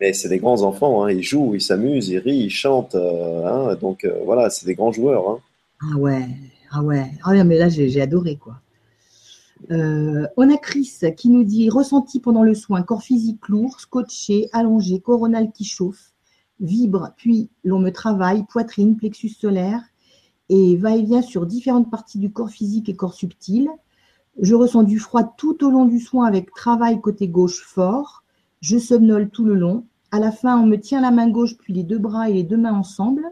Mais c'est des grands enfants, hein, ils jouent, ils s'amusent, ils rient, ils chantent. Euh, hein, donc euh, voilà, c'est des grands joueurs. Hein. Ah ouais, ah ouais. Ah mais là, j'ai adoré quoi. Euh, on a Chris qui nous dit ressenti pendant le soin, corps physique lourd, scotché, allongé, coronal qui chauffe, vibre, puis l'on me travaille, poitrine, plexus solaire, et va-et-vient sur différentes parties du corps physique et corps subtil. Je ressens du froid tout au long du soin avec travail côté gauche fort. Je somnole tout le long. À la fin, on me tient la main gauche puis les deux bras et les deux mains ensemble.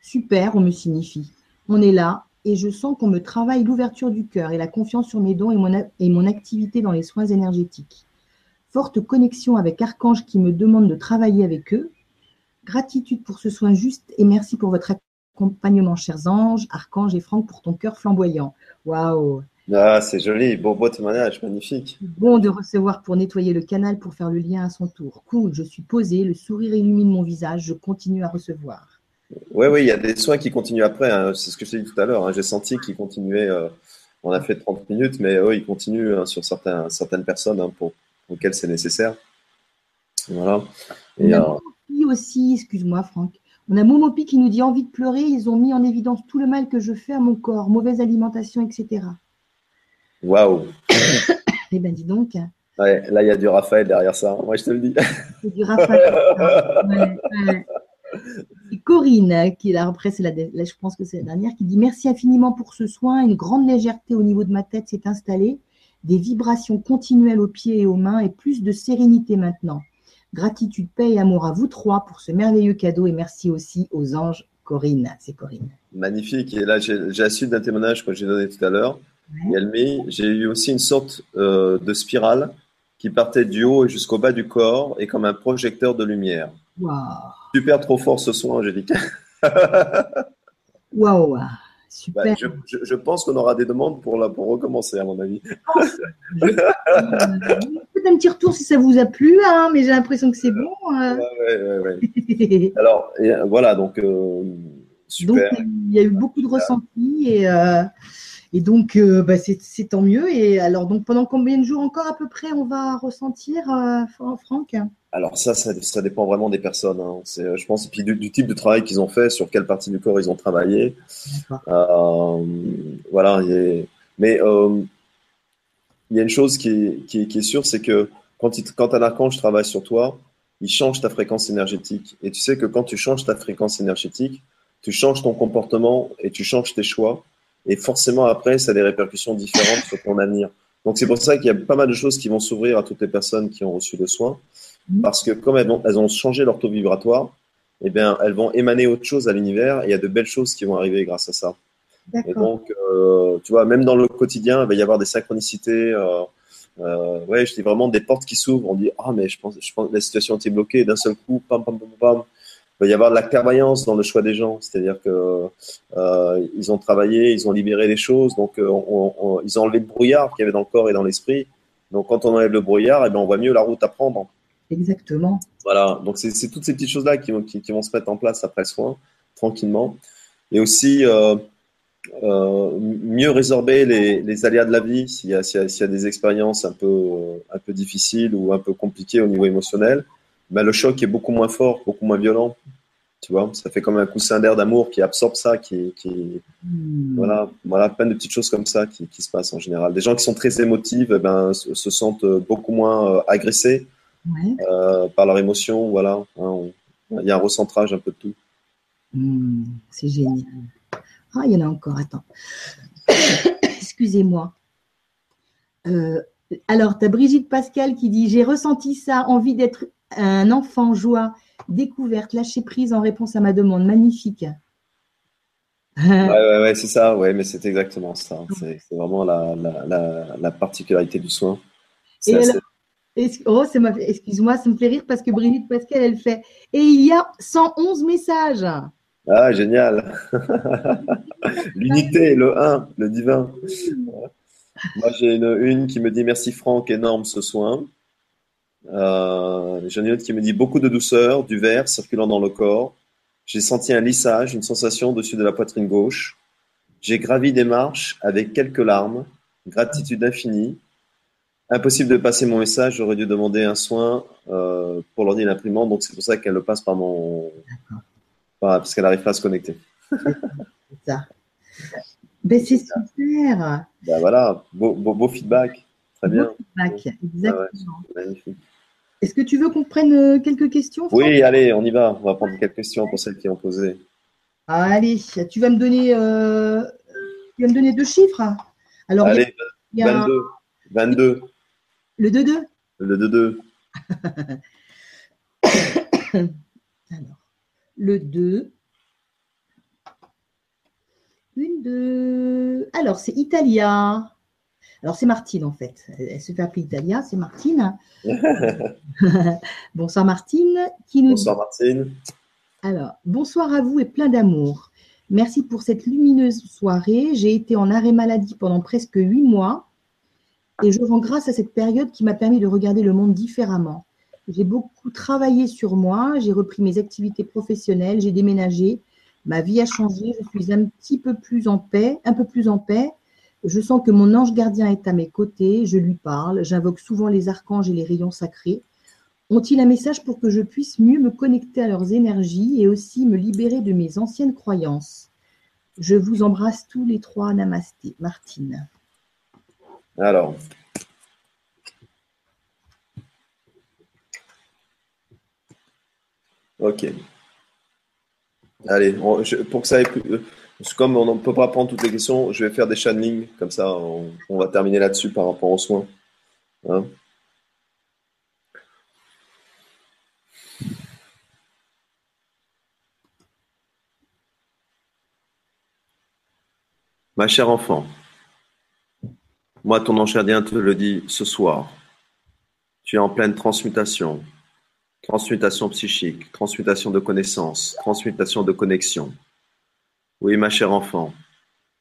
Super, on me signifie. On est là, et je sens qu'on me travaille l'ouverture du cœur et la confiance sur mes dons et mon, activité dans les soins énergétiques. Forte connexion avec Archange qui me demande de travailler avec eux. Gratitude pour ce soin juste et merci pour votre accompagnement, chers anges, Archange et Franck, pour ton cœur flamboyant. Waouh! Ah, c'est joli, beau, beau témoignage, magnifique. Bon de recevoir pour nettoyer le canal pour faire le lien à son tour. Cool, je suis posée, le sourire illumine mon visage, je continue à recevoir. Oui, oui, il y a des soins qui continuent après. Hein. C'est ce que je t'ai dit tout à l'heure. Hein. J'ai senti qu'ils continuaient. Euh, on a fait 30 minutes, mais eux, ils continuent hein, sur certains, certaines personnes pour, pour, lesquelles c'est nécessaire. Voilà. Et, on a euh, Momopi aussi, excuse-moi, Franck. On a Momopi qui nous dit envie de pleurer. Ils ont mis en évidence tout le mal que je fais à mon corps, mauvaise alimentation, etc. Waouh! eh bien, dis donc. Ouais, là, il y a du Raphaël derrière ça. Moi, je te le dis. C'est du Raphaël. ouais, Corinne, qui est là, après, c'est la, je pense que c'est la dernière, qui dit Merci infiniment pour ce soin. Une grande légèreté au niveau de ma tête s'est installée, des vibrations continuelles aux pieds et aux mains et plus de sérénité maintenant. Gratitude, paix et amour à vous trois pour ce merveilleux cadeau et merci aussi aux anges. Corinne, c'est Corinne. Magnifique. Et là, j'ai la suite d'un témoignage que j'ai donné tout à l'heure. J'ai eu aussi une sorte euh, de spirale qui partait du haut et jusqu'au bas du corps et comme un projecteur de lumière. Super trop fort ce soir, Angélique. Waouh, super. Bah, je, pense qu'on aura des demandes pour, la, pour recommencer, à mon avis. Faites un petit retour si ça vous a plu, hein, mais j'ai l'impression que c'est bon. Hein. Alors, voilà, donc, euh, super. Donc, il y a eu beaucoup de ressentis et. Euh, et donc, euh, bah, c'est tant mieux. Et alors, donc, pendant combien de jours encore à peu près on va ressentir, Franck? Alors ça, ça, dépend vraiment des personnes. Hein. C'est, je pense, et puis du, type de travail qu'ils ont fait, sur quelle partie du corps ils ont travaillé. Euh, voilà. mais euh, il y a une chose qui est, qui est, sûre, c'est que quand, quand un archange travaille sur toi, il change ta fréquence énergétique. Et tu sais que quand tu changes ta fréquence énergétique, tu changes ton comportement et tu changes tes choix. Et forcément, après, ça a des répercussions différentes sur ton avenir. Donc c'est pour ça qu'il y a pas mal de choses qui vont s'ouvrir à toutes les personnes qui ont reçu le soin. Mhm. Parce que comme elles, elles ont changé leur taux vibratoire, eh bien, elles vont émaner autre chose à l'univers et il y a de belles choses qui vont arriver grâce à ça. Et donc, euh, tu vois, même dans le quotidien, il va y avoir des synchronicités. Euh, euh, ouais, je dis vraiment des portes qui s'ouvrent. On dit, ah, mais je pense, je pense que la situation était bloquée. D'un seul coup, pam, pam, pam, pam. Il va y avoir de la clairvoyance dans le choix des gens. C'est-à-dire que euh, ils ont travaillé, ils ont libéré les choses. Donc, euh, on, on, ils ont enlevé le brouillard qu'il y avait dans le corps et dans l'esprit. Donc, quand on enlève le brouillard, eh bien, on voit mieux la route à prendre. Exactement. Voilà, donc c'est toutes ces petites choses-là qui, qui, vont se mettre en place après soin, tranquillement. Et aussi, euh, euh, mieux résorber les, les, aléas de la vie s'il y, y, a des expériences un peu, un peu difficiles ou un peu compliquées au niveau émotionnel. Ben, le choc est beaucoup moins fort, beaucoup moins violent. Tu vois, ça fait comme un coussin d'air d'amour qui absorbe ça, qui, qui hmm. voilà, voilà, plein de petites choses comme ça qui, qui, se passent en général. Des gens qui sont très émotifs, eh ben, se, sentent beaucoup moins euh, agressés, euh, par leur émotion. Voilà, hein, il y a un recentrage un peu de tout. Hmm, c'est génial. Ah, il y en a encore, attends. Excusez-moi. Euh, alors, tu as Brigitte Pascal qui dit J'ai ressenti ça, envie d'être un enfant, joie, découverte, lâcher prise en réponse à ma demande. Magnifique. ouais, ouais, ouais c'est ça, ouais, mais c'est exactement ça. C'est vraiment la, la, la, particularité du soin. Oh, excuse-moi, ça me fait rire parce que Brigitte Pascal, elle fait Et il y a 111 messages. Ah, génial. L'unité, le 1, le divin. Moi, j'ai une, une, qui me dit Merci Franck, énorme ce soin. Euh, J'en ai une autre qui me dit beaucoup de douceur, du verre circulant dans le corps. J'ai senti un lissage, une sensation dessus de la poitrine gauche. J'ai gravi des marches avec quelques larmes, gratitude infinie. Impossible de passer mon message, j'aurais dû demander un soin euh, pour l'ordi l'imprimante, donc c'est pour ça qu'elle le passe par mon. parce qu'elle n'arrive pas à se connecter. c'est ça. Ben, c'est super. Ben, voilà, beau, beau, feedback. Très bien. feedback, exactement. magnifique. Est-ce que tu veux qu'on prenne euh, quelques questions Oui, allez, on y va. On va prendre quelques questions pour celles qui ont posé. Allez, tu vas me donner, euh, tu vas me donner deux chiffres. Alors, allez, 22. 22. Le 2-2 Le 2-2. Alors, le 2. Une, deux. Alors, c'est Italia. Alors, c'est Martine, en fait. Elle, se fait appeler Italia, c'est Martine. bonsoir, Martine. Qui nous bonsoir, Martine. Alors, bonsoir à vous et plein d'amour. Merci pour cette lumineuse soirée. J'ai été en arrêt maladie pendant presque huit mois et je rends grâce à cette période qui m'a permis de regarder le monde différemment. J'ai beaucoup travaillé sur moi, j'ai repris mes activités professionnelles, j'ai déménagé, ma vie a changé, je suis un petit peu plus en paix, un peu plus en paix je sens que mon ange gardien est à mes côtés, je lui parle, j'invoque souvent les archanges et les rayons sacrés. Ont-ils un message pour que je puisse mieux me connecter à leurs énergies et aussi me libérer de mes anciennes croyances? Je vous embrasse tous les trois. Namasté. Martine. Alors. Ok. Allez, pour que ça ait plus, comme on ne peut pas prendre toutes les questions, je vais faire des channelings, comme ça on, va terminer là-dessus par rapport aux soins. Hein. Ma chère enfant, moi ton ange te le dit ce soir. Tu es en pleine transmutation, transmutation psychique, transmutation de connaissances, transmutation de connexion. Oui, ma chère enfant,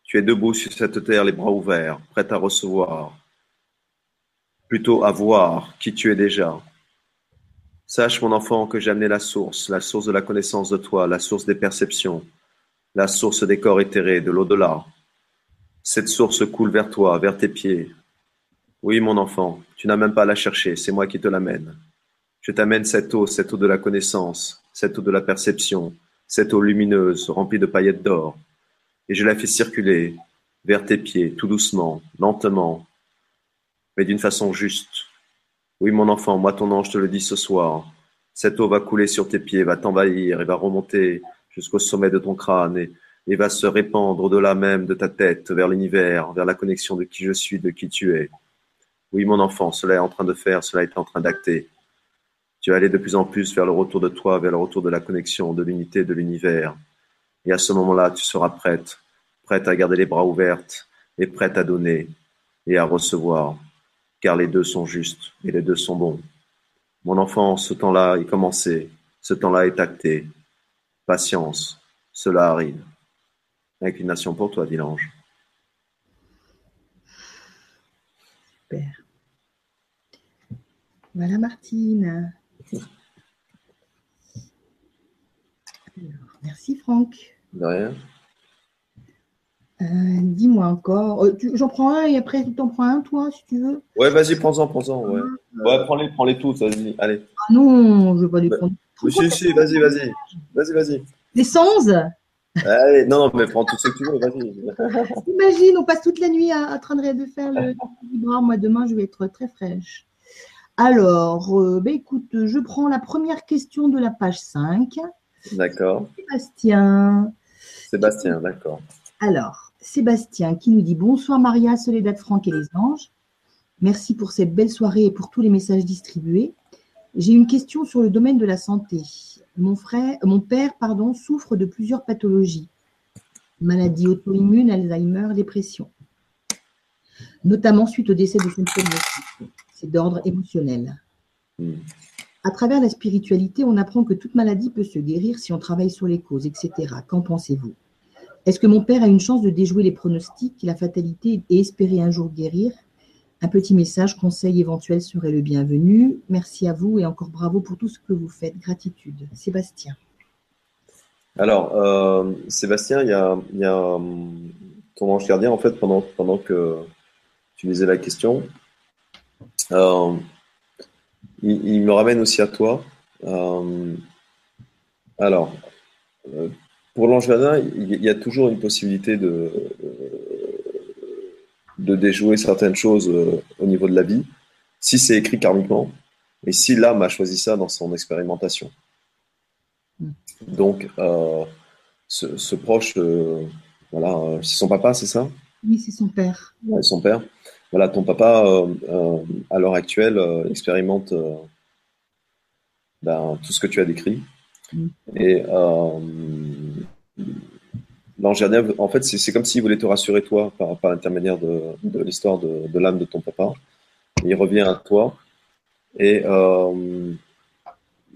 tu es debout sur cette terre, les bras ouverts, prête à recevoir, plutôt à voir qui tu es déjà. Sache, mon enfant, que j'ai amené la source, la source de la connaissance de toi, la source des perceptions, la source des corps éthérés, de l'au-delà. Cette source coule vers toi, vers tes pieds. Oui, mon enfant, tu n'as même pas à la chercher, c'est moi qui te l'amène. Je t'amène cette eau, cette eau de la connaissance, cette eau de la perception, cette eau lumineuse remplie de paillettes d'or, et je la fais circuler vers tes pieds, tout doucement, lentement, mais d'une façon juste. Oui, mon enfant, moi ton ange te le dis ce soir, cette eau va couler sur tes pieds, va t'envahir et va remonter jusqu'au sommet de ton crâne et, et va se répandre au-delà même de ta tête, vers l'univers, vers la connexion de qui je suis, de qui tu es. Oui, mon enfant, cela est en train de faire, cela est en train d'acter. Tu vas aller de plus en plus vers le retour de toi, vers le retour de la connexion, de l'unité, de l'univers. Et à ce moment-là, tu seras prête, prête à garder les bras ouverts et prête à donner et à recevoir, car les deux sont justes et les deux sont bons. Mon enfant, ce temps-là est commencé, ce temps-là est acté. Patience, cela arrive. Inclination pour toi, dit l'ange. Super. Voilà Martine merci Franck. De rien. Euh, dis-moi encore. Euh, j'en prends un et après tu t'en prends un, toi, si tu veux? Ouais, vas-y, prends-en, prends-en. Ouais, ah, ouais prends-les, prends-les tous, vas-y. Allez. Ah non, je veux pas les bah, prendre. si, si, vas-y, vas-y. Vas-y, vas-y. Les 111 Allez, non, non, mais prends tout ce que tu veux, vas-y. Imagine, on passe toute la nuit à, à train de faire le bras. Moi, demain, je vais être très fraîche. Alors, euh, ben, écoute, je prends la première question de la page 5. D'accord. Sébastien. Sébastien, d'accord. Alors, Sébastien qui nous dit Bonsoir Maria, Soledad, Franck et les anges. Merci pour cette belle soirée et pour tous les messages distribués. J'ai une question sur le domaine de la santé. Mon, frère, mon père pardon, souffre de plusieurs pathologies maladie auto-immune, Alzheimer, dépression, notamment suite au décès de son premier c'est d'ordre émotionnel. Hmm. À travers la spiritualité, on apprend que toute maladie peut se guérir si on travaille sur les causes, etc. Qu'en pensez-vous? Est-ce que mon père a une chance de déjouer les pronostics, la fatalité et espérer un jour guérir? Un petit message, conseil éventuel serait le bienvenu. Merci à vous et encore bravo pour tout ce que vous faites. Gratitude. Sébastien. Alors, euh, Sébastien, il y a, y a ton ange gardien, en fait, pendant, pendant que tu lisais la question, euh, il, me ramène aussi à toi. Euh, alors, pour l'ange gardien, il y a toujours une possibilité de, de déjouer certaines choses au niveau de la vie, si c'est écrit karmiquement, et si l'âme a choisi ça dans son expérimentation. Donc, euh, ce, proche, euh, voilà, euh, c'est son papa, c'est ça? Oui, c'est son père. son père. Voilà, ton papa, à l'heure actuelle, expérimente ben, tout ce que tu as décrit. Mm. Et l'ange en fait, c'est comme s'il voulait te rassurer, toi, par, l'intermédiaire de, l'histoire de, de l'âme de ton papa. Il revient à toi. Et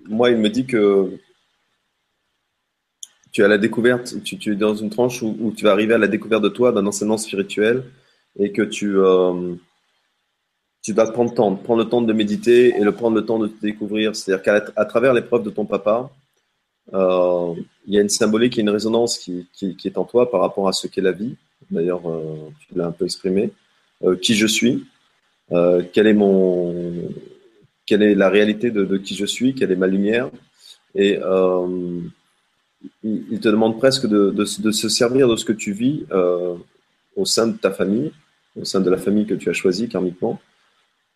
moi, il me dit que tu as la découverte, tu, es dans une tranche où, tu vas arriver à la découverte de toi, d'un enseignement spirituel, et que tu, euh, tu prendre le temps, prendre le temps de méditer et le prendre le temps de te découvrir. C'est-à-dire qu'à travers l'épreuve de ton papa, euh, il y a une symbolique et une résonance qui, est en toi par rapport à ce qu'est la vie. D'ailleurs, euh, tu l'as un peu exprimé. qui je suis, quelle est mon, quelle est la réalité de, de, qui je suis, quelle est ma lumière, et il, te demande presque de, se servir de ce que tu vis euh, au sein de ta famille, au sein de la famille que tu as choisie karmiquement,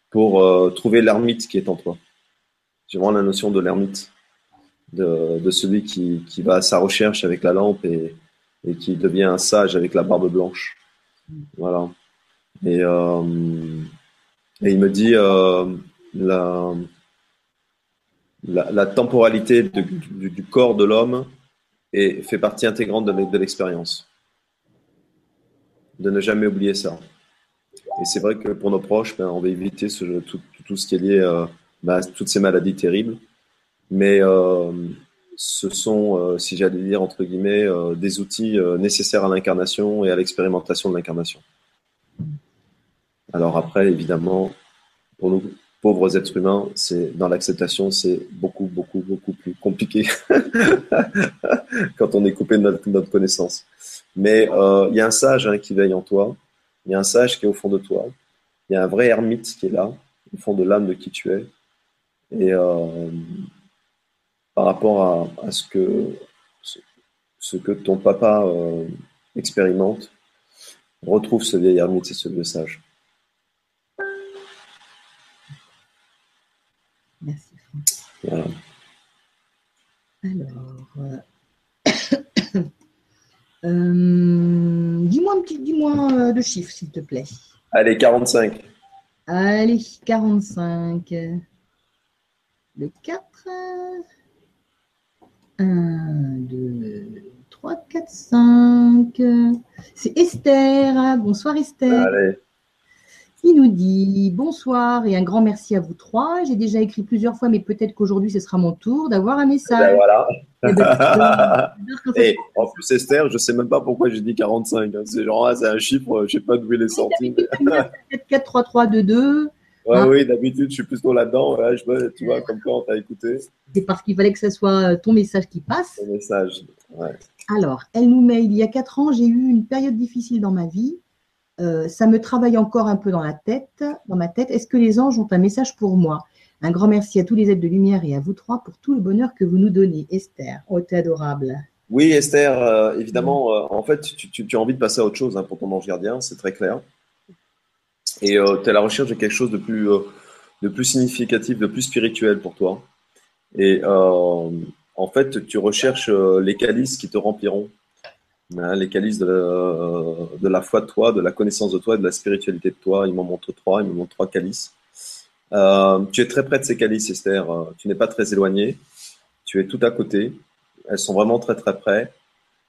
pour euh, trouver l'ermite qui est en toi. J'ai vraiment la notion de l'ermite, de, celui qui, va à sa recherche avec la lampe et, qui devient un sage avec la barbe blanche. Voilà. Et, euh, il me dit la, la, temporalité du, corps de l'homme fait partie intégrante de l'expérience. De ne jamais oublier ça. Et c'est vrai que pour nos proches, ben, on va éviter tout, ce qui est lié euh, à toutes ces maladies terribles. Mais euh, ce sont, euh, si j'allais dire, entre guillemets, des outils nécessaires à l'incarnation et à l'expérimentation de l'incarnation. Alors après, évidemment, pour nous, pauvres êtres humains, c'est dans l'acceptation, c'est beaucoup, beaucoup, beaucoup plus compliqué quand on est coupé de notre, connaissance. Mais euh, il y a un sage hein, qui veille en toi, il y a un sage qui est au fond de toi, il y a un vrai ermite qui est là, au fond de l'âme de qui tu es. Et euh, par rapport à, ce, que, ce, que ton papa euh, expérimente, retrouve ce vieil ermite et ce vieux sage. Merci Alors, euh, euh, dis-moi un petit, dis-moi euh, le chiffre, s'il te plaît. Allez, 45. Allez, 45. Le 4. 1, 2, 3, 4, 5. C'est Esther. Bonsoir Esther. Allez qui nous dit bonsoir et un grand merci à vous trois. J'ai déjà écrit plusieurs fois, mais peut-être qu'aujourd'hui ce sera mon tour d'avoir un message. Ben voilà. Eh ben, et en plus, Esther, je ne sais même pas pourquoi j'ai dit 45. Hein. C'est genre, ah, c'est un chiffre, je ne sais pas d'où il est sorti. 4, 3, 3, 2, 2. Ouais, Oui, d'habitude, je suis plutôt là-dedans. je, tu vois, comme quand on t'a écouté. C'est parce qu'il fallait que ce soit ton message qui passe. Ton message, ouais. Alors, elle nous met il y a 4 ans, j'ai eu une période difficile dans ma vie. Euh, ça me travaille encore un peu dans la tête, dans ma tête. Est-ce que les anges ont un message pour moi? Un grand merci à tous les êtres de lumière et à vous trois pour tout le bonheur que vous nous donnez. Esther, oh, t'es adorable. Oui, Esther, euh, évidemment, euh, en fait, tu, as envie de passer à autre chose hein, pour ton ange gardien, c'est très clair. Et tu es à la recherche de quelque chose de plus, de plus significatif, de plus spirituel pour toi. Et en fait, tu recherches les calices qui te rempliront les calices de la, foi de toi, de la connaissance de toi de la spiritualité de toi. Il m'en montre trois, il me montre trois calices. Euh, tu es très près de ces calices, Esther. Euh, tu n'es pas très éloigné. Tu es tout à côté. Elles sont vraiment très très près.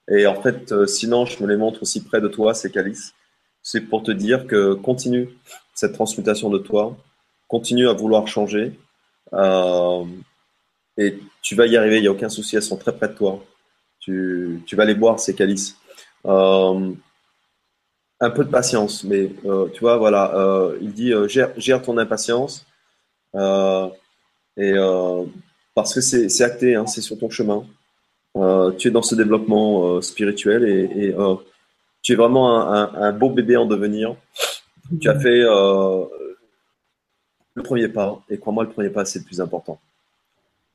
Et en fait, euh, sinon, je me les montre aussi près de toi, ces calices. C'est pour te dire que continue cette transmutation de toi. Continue à vouloir changer. et tu vas y arriver, il n'y a aucun souci, elles sont très près de toi tu, vas les boire, ces calices. Euh, un peu de patience, mais euh, tu vois, voilà, euh, il dit gère, ton impatience. et parce que c'est acté, hein, c'est sur ton chemin. tu es dans ce développement spirituel et, tu es vraiment un, beau bébé en devenir. Tu as fait le premier pas, et crois-moi, le premier pas, c'est le plus important.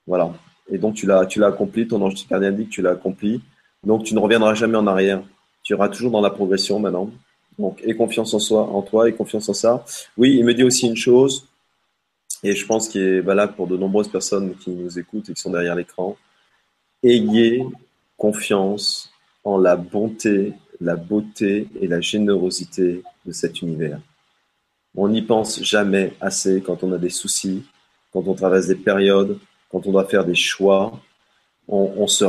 Voilà. Et donc, tu l'as, tu l'as accompli, ton ange gardien dit que tu l'as accompli. Donc, tu ne reviendras jamais en arrière. Tu iras toujours dans la progression maintenant. Donc, et confiance en soi, en toi, et confiance en ça. Oui, il me dit aussi une chose, et je pense qu'il est valable pour de nombreuses personnes qui nous écoutent et qui sont derrière l'écran. Ayez confiance en la bonté, la beauté et la générosité de cet univers. On n'y pense jamais assez quand on a des soucis, quand on traverse des périodes, quand on doit faire des choix. On, on se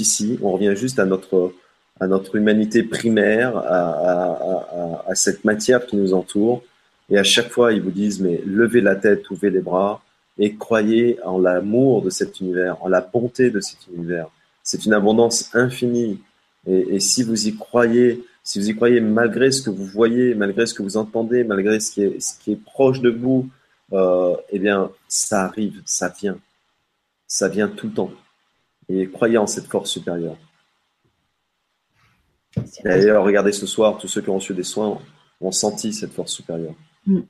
ici, on revient juste à notre humanité primaire, à, cette matière qui nous entoure. Et à chaque fois, ils vous disent, mais levez la tête, ouvrez les bras et croyez en l'amour de cet univers, en la bonté de cet univers. C'est une abondance infinie. Et, si vous y croyez, si vous y croyez malgré ce que vous voyez, malgré ce que vous entendez, malgré ce qui est, ce qui est proche de vous, euh, eh bien, ça arrive, ça vient. Ça vient tout le temps. Et croyez en cette force supérieure. D'ailleurs, regardez ce soir, tous ceux qui ont reçu des soins ont senti cette force supérieure. Mm.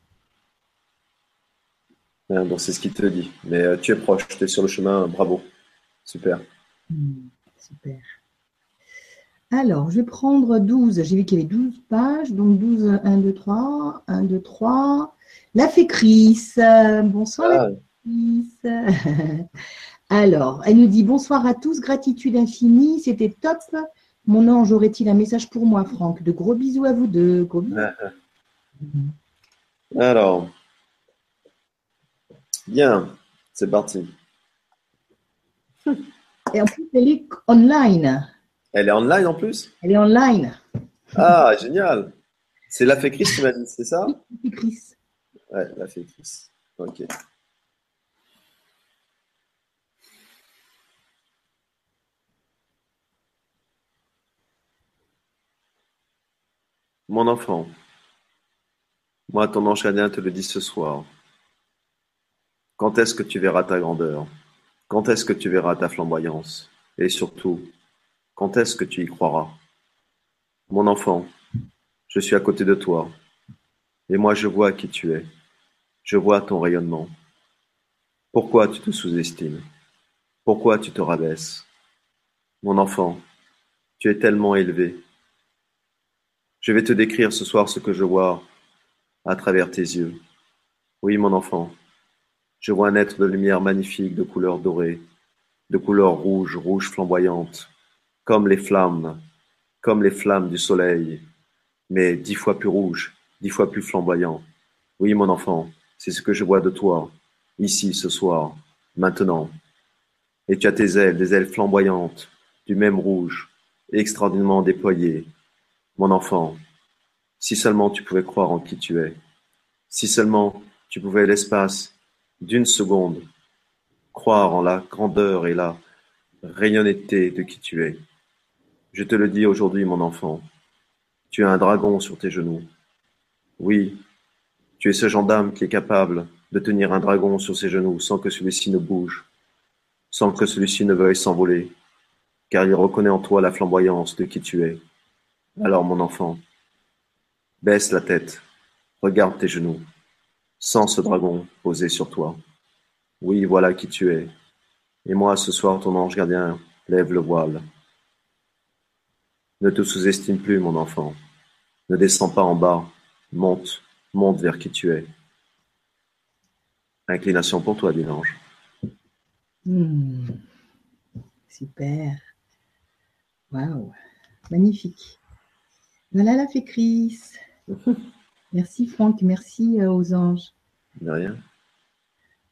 Hein, donc c'est ce qu'il te dit. Mais euh, tu es proche, tu es sur le chemin, bravo. Super. Mm, super. Alors, je vais prendre 12. J'ai vu qu'il y avait 12 pages. Donc 12, 1, 2, 3. 1, 2, 3. La fécrice. Bonsoir, la ah. Alors, elle nous dit bonsoir à tous, gratitude infinie, c'était top. Mon ange aurait-il un message pour moi, Franck? De gros bisous à vous deux. Alors, bien, c'est parti. Et en plus, elle est online. Elle est online en plus? Elle est online. Ah, génial. C'est la fécrice qui m'a dit, c'est ça? La fécrice. Ouais, la fécrice. Ok. Mon enfant, moi ton ange te le dit ce soir. Quand est-ce que tu verras ta grandeur? Quand est-ce que tu verras ta flamboyance? Et surtout, quand est-ce que tu y croiras? Mon enfant, je suis à côté de toi, et moi je vois qui tu es. Je vois ton rayonnement. Pourquoi tu te sous-estimes? Pourquoi tu te rabaisses? Mon enfant, tu es tellement élevé, je vais te décrire ce soir ce que je vois à travers tes yeux. Oui, mon enfant, je vois un être de lumière magnifique de couleur dorée, de couleur rouge, rouge flamboyante, comme les flammes, comme les flammes du soleil, mais dix fois plus rouge, dix fois plus flamboyant. Oui, mon enfant, c'est ce que je vois de toi, ici, ce soir, maintenant. Et tu as tes ailes, des ailes flamboyantes, du même rouge, extraordinairement déployées, mon enfant, si seulement tu pouvais croire en qui tu es, si seulement tu pouvais l'espace d'une seconde croire en la grandeur et la rayonnetté de qui tu es. Je te le dis aujourd'hui, mon enfant, tu as un dragon sur tes genoux. Oui, tu es ce gendarme qui est capable de tenir un dragon sur ses genoux sans que celui-ci ne bouge, sans que celui-ci ne veuille s'envoler, car il reconnaît en toi la flamboyance de qui tu es. Alors, mon enfant, baisse la tête, regarde tes genoux, sens ce dragon posé sur toi. Oui, voilà qui tu es. Et moi, ce soir, ton ange gardien, lève le voile. Ne te sous-estime plus, mon enfant. Ne descends pas en bas. Monte, monte vers qui tu es. Inclination pour toi, dit l'ange. Hmm. Super. Waouh. Magnifique. Voilà la Chris. merci Franck, merci euh, aux anges. De rien.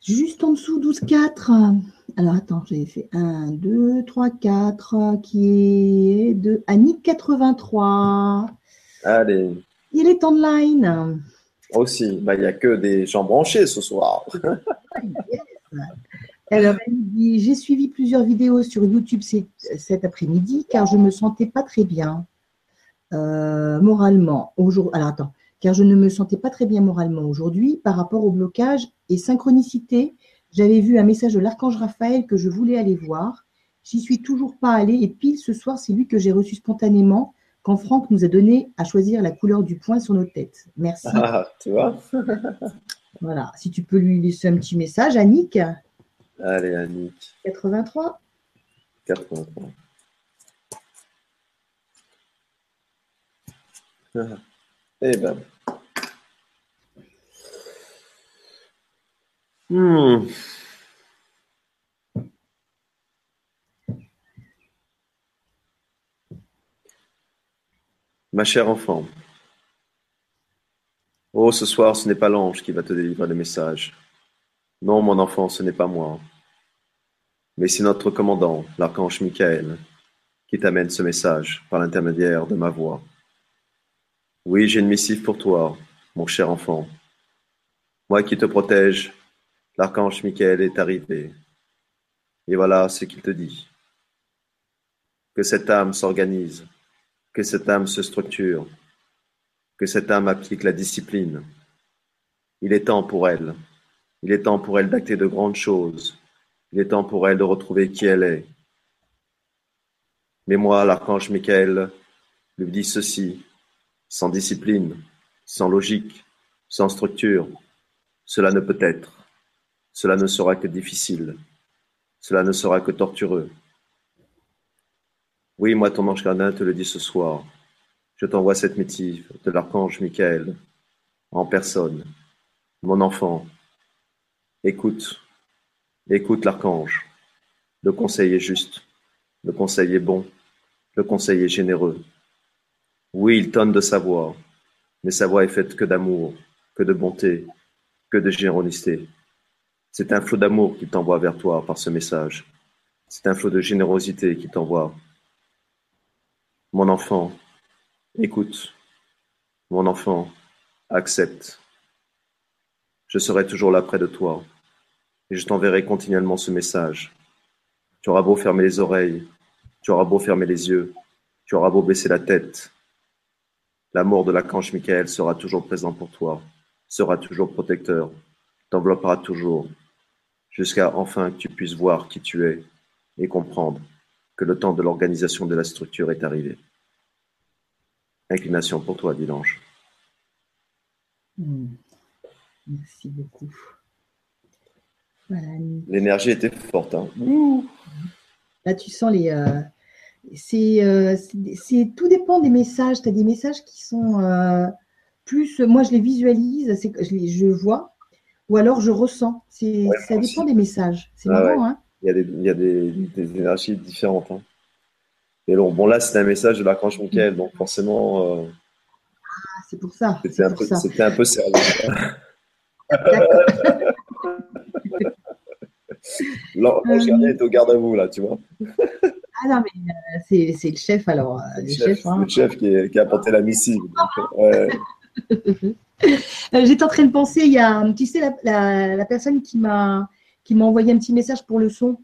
Juste en dessous, 12-4. Alors attends, j'ai fait 1, 2, 3, 4, qui est de Annick 83. Allez. Il est online. Aussi, bah, il n'y a que des gens branchés ce soir. Alors, elle dit J'ai suivi plusieurs vidéos sur YouTube cet après-midi car je ne me sentais pas très bien. Moralement, aujourd'hui, alors attends, car je ne me sentais pas très bien moralement aujourd'hui par rapport au blocage et synchronicité. J'avais vu un message de l'archange Raphaël que je voulais aller voir. J'y suis toujours pas allée et pile ce soir, c'est lui que j'ai reçu spontanément quand Franck nous a donné à choisir la couleur du point sur nos têtes. Merci. Ah, tu vois Voilà, si tu peux lui laisser un petit message, Annick. Allez, Annick. 83. 83. Eh ben. Hmm. Ma chère enfant, oh, ce soir, ce n'est pas l'ange qui va te délivrer le message. Non, mon enfant, ce n'est pas moi. Mais c'est notre commandant, l'archange Michael, qui t'amène ce message par l'intermédiaire de ma voix. Oui, j'ai une missive pour toi, mon cher enfant. Moi qui te protège, l'archange Michael est arrivé. Et voilà ce qu'il te dit. Que cette âme s'organise que cette âme se structure, que cette âme applique la discipline. Il est temps pour elle. Il est temps pour elle d'acter de grandes choses. Il est temps pour elle de retrouver qui elle est. Mais moi, l'archange Michael, lui dit ceci, sans discipline, sans logique, sans structure, cela ne peut être. Cela ne sera que difficile. Cela ne sera que tortureux. Oui, moi, ton ange gardien te le dit ce soir. Je t'envoie cette missive de l'archange Michael, en personne. Mon enfant, écoute, écoute l'archange. Le conseil est juste, le conseil est bon, le conseil est généreux. Oui, il tonne de sa voix, mais sa voix est faite que d'amour, que de bonté, que de générosité. C'est un flot d'amour qui t'envoie vers toi par ce message. C'est un flot de générosité qui t'envoie mon enfant, écoute. Mon enfant, accepte. Je serai toujours là près de toi et je t'enverrai continuellement ce message. Tu auras beau fermer les oreilles, tu auras beau fermer les yeux, tu auras beau baisser la tête. L'amour de l'archange Michael sera toujours présent pour toi, sera toujours protecteur, t'enveloppera toujours, jusqu'à enfin que tu puisses voir qui tu es et comprendre que le temps de l'organisation de la structure est arrivé. Inclination pour toi, dit l'ange. Hmm. Merci beaucoup. L'énergie était forte. Hein. Là, tu sens les. Euh, euh, c'est, tout dépend des messages. Tu as des messages qui sont euh, plus. Moi, je les visualise, je, les, je vois, ou alors je ressens. C'est, ça dépend des messages. C'est ah marrant, hein il y a des, il y a des, des énergies différentes. Hein. Et bon, bon là, c'était un message de l'archange Michael, donc forcément. Euh, ah, c'est pour ça. C'était un, peu, un peu sérieux. L'ange gardien est au garde à vous, là, tu vois. Ah non, mais euh, c'est le chef, alors. Euh, le, chef, hein. le chef qui, qui, a apporté la missive. J'étais en train de penser, il y a, tu sais, la, la, la personne qui m'a qui m'a envoyé un petit message pour le son.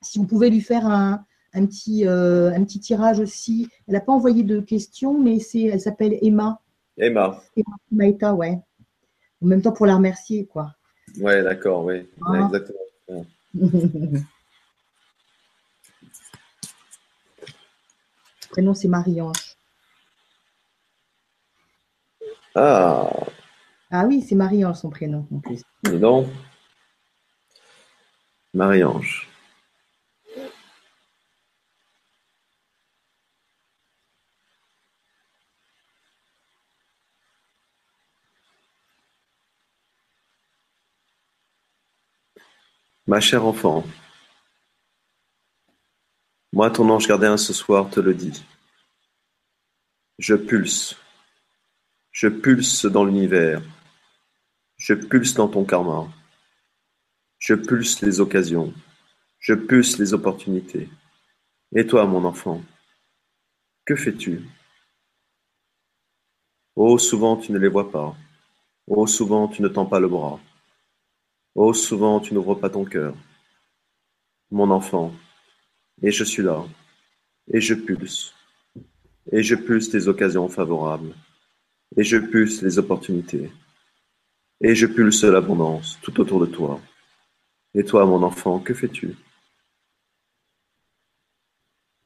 Si on pouvait lui faire un, un, petit, euh, un petit tirage aussi. Elle n'a pas envoyé de questions, mais c'est, elle s'appelle Emma. Emma. Emma Maïta, ouais. En même temps pour la remercier, quoi. Ouais, d'accord, oui. Ah. exactement. prénom, c'est Marie-Ange. Ah. Ah oui, c'est Marie-Ange son prénom en plus. non. Marie-Ange. Ma chère enfant, moi ton ange gardien ce soir te le dit. Je pulse, je pulse dans l'univers, je pulse dans ton karma. Je pulse les occasions, je pulse les opportunités. Et toi, mon enfant, que fais-tu? Oh, souvent tu ne les vois pas. Oh, souvent tu ne tends pas le bras. Oh, souvent tu n'ouvres pas ton cœur. Mon enfant, et je suis là, et je pulse, Et je pulse les occasions favorables. Et je pulse les opportunités. Et je pulse l'abondance tout autour de toi. Et toi, mon enfant, que fais-tu?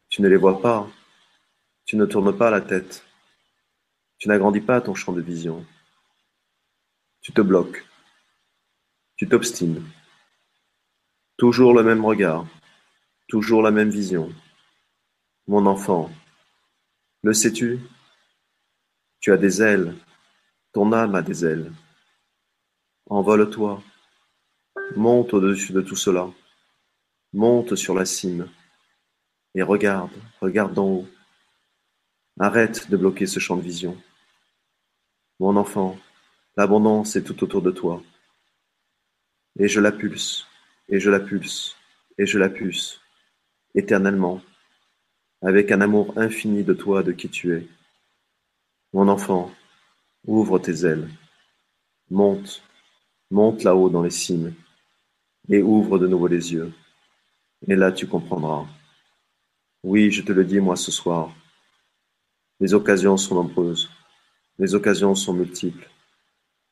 Tu ne les vois pas. Tu ne tournes pas la tête. Tu n'agrandis pas ton champ de vision. Tu te bloques. Tu t'obstines. Toujours le même regard. Toujours la même vision. Mon enfant, le sais-tu? Tu as des ailes. Ton âme a des ailes. Envole-toi. Monte au-dessus de tout cela. Monte sur la cime. Et regarde, regarde d'en haut. Arrête de bloquer ce champ de vision. Mon enfant, l'abondance est tout autour de toi. Et je la pulse, et je la pulse, et je la pulse, éternellement, avec un amour infini de toi, de qui tu es. Mon enfant, ouvre tes ailes, monte, monte là-haut dans les cimes, et ouvre de nouveau les yeux. Et là tu comprendras. Oui, je te le dis moi ce soir. Les occasions sont nombreuses, les occasions sont multiples,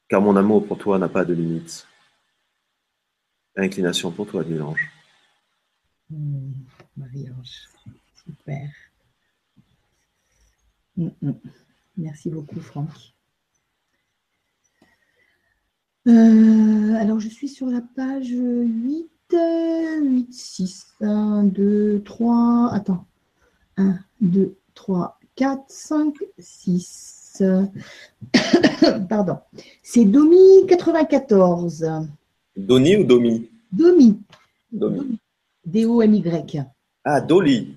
car mon amour pour toi n'a pas de limite. Inclination pour toi, dit l'ange. Marie-Ange, super. Hmm, hmm. Merci beaucoup, Franck. Euh, alors, je suis sur la page 8, 8, 6, 1, 2, 3, attends, 1, 2, 3, 4, 5, 6. Pardon. C'est Domi 94. Doni ou Domi? Domi. Domi. D-O-M-Y. Ah, Dolly.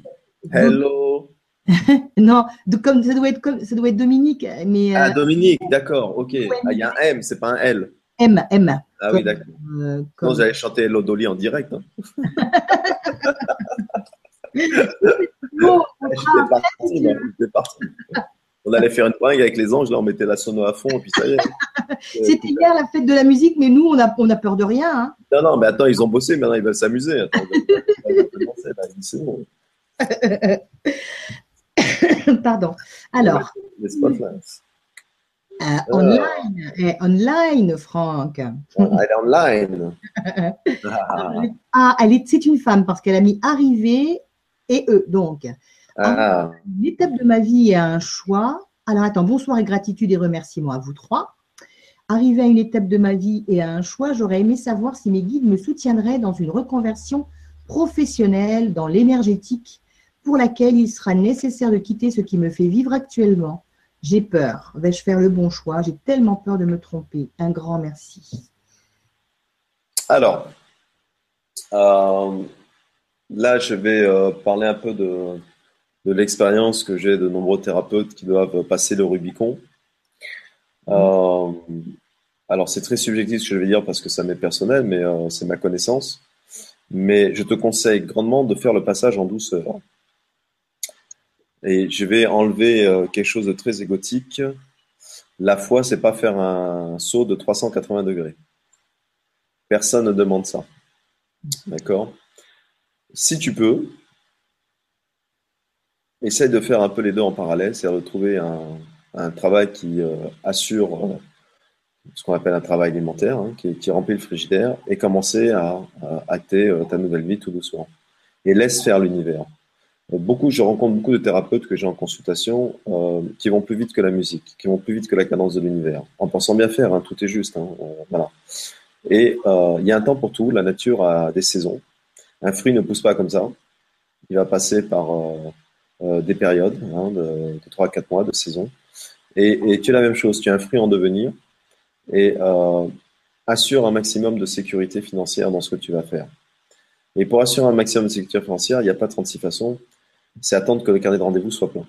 Hello. non, comme, ça, doit être, comme, ça doit être Dominique. Mais, ah, euh, Dominique, d'accord, ok. Ah, il y a un M, c'est pas un L. M, M. Ah oui, d'accord. Euh, comme... Non, j'allais chanter Hello Dolly en direct. Hein. bon, j'étais parti, On allait faire une bringue avec les anges, là, on mettait la sono à fond, et puis ça y est. C'était hier la fête de la musique, mais nous, on a, on a peur de rien. Hein. Non, non, mais attends, ils ont bossé, maintenant ils veulent s'amuser. Pardon. Alors. Euh, online, eh, online, Franck. Elle est online. ah, elle est, c'est une femme parce qu'elle a mis arrivé et eux. Donc, ah. l'étape de ma vie est un choix. Alors, attends, bonsoir et gratitude et remerciements à vous trois. Arrivé à une étape de ma vie et à un choix, j'aurais aimé savoir si mes guides me soutiendraient dans une reconversion professionnelle dans l'énergétique pour laquelle il sera nécessaire de quitter ce qui me fait vivre actuellement. J'ai peur. Vais-je faire le bon choix? J'ai tellement peur de me tromper. Un grand merci. Alors, euh, là, je vais euh, parler un peu de, de l'expérience que j'ai de nombreux thérapeutes qui doivent passer le Rubicon. Euh, alors, c'est très subjectif ce que je vais dire parce que ça m'est personnel, mais euh, c'est ma connaissance. Mais je te conseille grandement de faire le passage en douceur. Et je vais enlever euh, quelque chose de très égotique. La foi, c'est pas faire un saut de 380 degrés. Personne ne demande ça. D'accord? Si tu peux, essaye de faire un peu les deux en parallèle, c'est-à-dire de trouver un, travail qui euh, assure euh, ce qu'on appelle un travail alimentaire, hein, qui, remplit le frigidaire, et commencer à, acter euh, ta nouvelle vie tout doucement. Et laisse faire l'univers. Beaucoup, je rencontre beaucoup de thérapeutes que j'ai en consultation qui vont plus vite que la musique, qui vont plus vite que la cadence de l'univers, en pensant bien faire, hein, tout est juste. Hein, voilà. Et il y a un temps pour tout, la nature a des saisons. Un fruit ne pousse pas comme ça. Il va passer par des périodes hein, de, 3 à 4 mois de saison. Et, tu as la même chose, tu as un fruit en devenir et euh, assure un maximum de sécurité financière dans ce que tu vas faire. Et pour assurer un maximum de sécurité financière, il n'y a pas 36 façons, c'est attendre que le carnet de rendez-vous soit plein.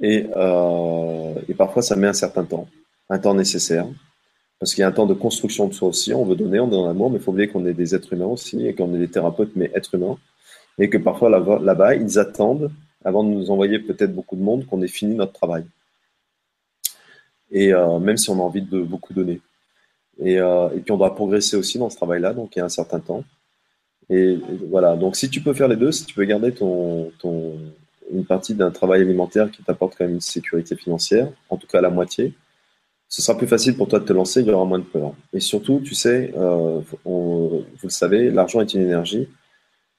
Et, euh, et, parfois, ça met un certain temps, un temps nécessaire, parce qu'il y a un temps de construction de soi aussi. On veut donner, on donne l'amour, mais il faut oublier qu'on est des êtres humains aussi, et qu'on est des thérapeutes, mais êtres humains et que parfois là-bas, ils attendent, avant de nous envoyer peut-être beaucoup de monde, qu'on ait fini notre travail. Et euh, même si on a envie de beaucoup donner. Et, euh, et, puis on doit progresser aussi dans ce travail-là, donc il y a un certain temps. Et, voilà, donc si tu peux faire les deux, si tu peux garder ton une partie d'un travail alimentaire qui t'apporte quand même une sécurité financière, en tout cas la moitié, ce sera plus facile pour toi de te lancer, il y aura moins de peur. Et surtout, tu sais, euh, vous le savez, l'argent est une énergie,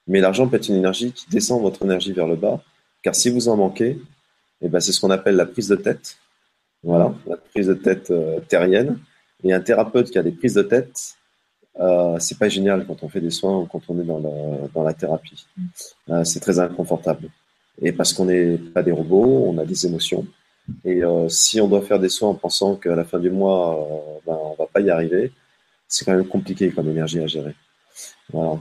mais l'argent peut être une énergie qui descend votre énergie vers le bas, car si vous en manquez, eh ben, c'est ce qu'on appelle la prise de tête. Voilà, la prise de tête euh, terrienne. Et un thérapeute qui a des prises de tête, euh, c'est pas génial quand on fait des soins ou quand on est dans la, dans la thérapie. Euh, c'est très inconfortable. Et parce qu'on n'est pas des robots, on a des émotions. Et euh, si on doit faire des soins en pensant qu'à la fin du mois, ben, on va pas y arriver, c'est quand même compliqué comme énergie à gérer. Voilà.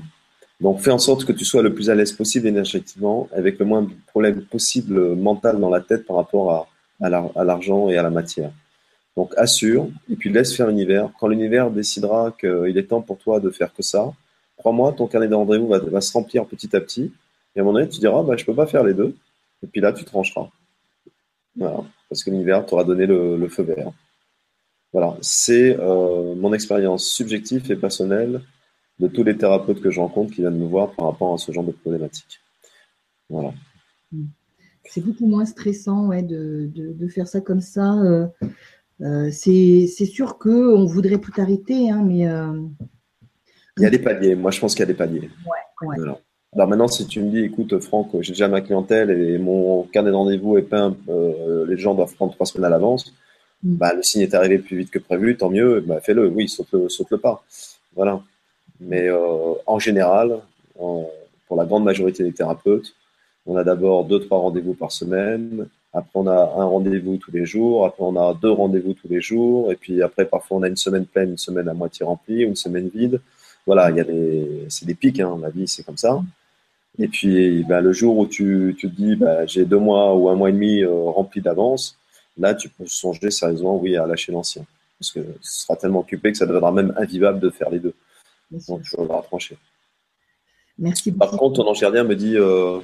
Donc fais en sorte que tu sois le plus à l'aise possible énergétiquement, avec le moins de problèmes possible mental dans la tête par rapport à, l'argent et à la matière. Donc assure, et puis laisse faire l'univers. Quand l'univers décidera qu'il est temps pour toi de faire que ça, crois-moi, ton carnet de rendez-vous va, se remplir petit à petit. Et à un moment donné, tu diras, bah, je peux pas faire les deux. Et puis là, tu trancheras. Voilà, parce que l'univers t'aura donné le, feu vert. Voilà, c'est euh, mon expérience subjective et personnelle de tous les thérapeutes que je rencontre qui viennent me voir par rapport à ce genre de problématique. Voilà. C'est beaucoup moins stressant ouais, de, de, faire ça comme ça. Euh, euh, c'est sûr qu'on voudrait tout arrêter, hein, mais. Il y a des paliers. Moi, je pense qu'il y a des paliers. Ouais, ouais. Alors maintenant, si tu me dis, écoute, Franck, j'ai déjà ma clientèle et mon carnet de rendez-vous est peint, euh, les gens doivent prendre trois semaines à l'avance, mm. bah, le signe est arrivé plus vite que prévu, tant mieux, bah, fais-le, oui, saute-le saute -le pas. Voilà. Mais euh, en général, pour la grande majorité des thérapeutes, on a d'abord deux, trois rendez-vous par semaine, après on a un rendez-vous tous les jours, après on a deux rendez-vous tous les jours, et puis après parfois on a une semaine pleine, une semaine à moitié remplie, une semaine vide. Voilà, il y a des, c'est des pics, hein, la vie c'est comme ça. Et puis, bah, le jour où tu, te dis, bah, j'ai deux mois ou un mois et demi euh, rempli d'avance, là, tu peux songer sérieusement, oui, à lâcher l'ancien. Parce que ce sera tellement occupé que ça deviendra même invivable de faire les deux. Donc, vas trancher. Merci beaucoup. Par contre, ton ange gardien me dit, euh,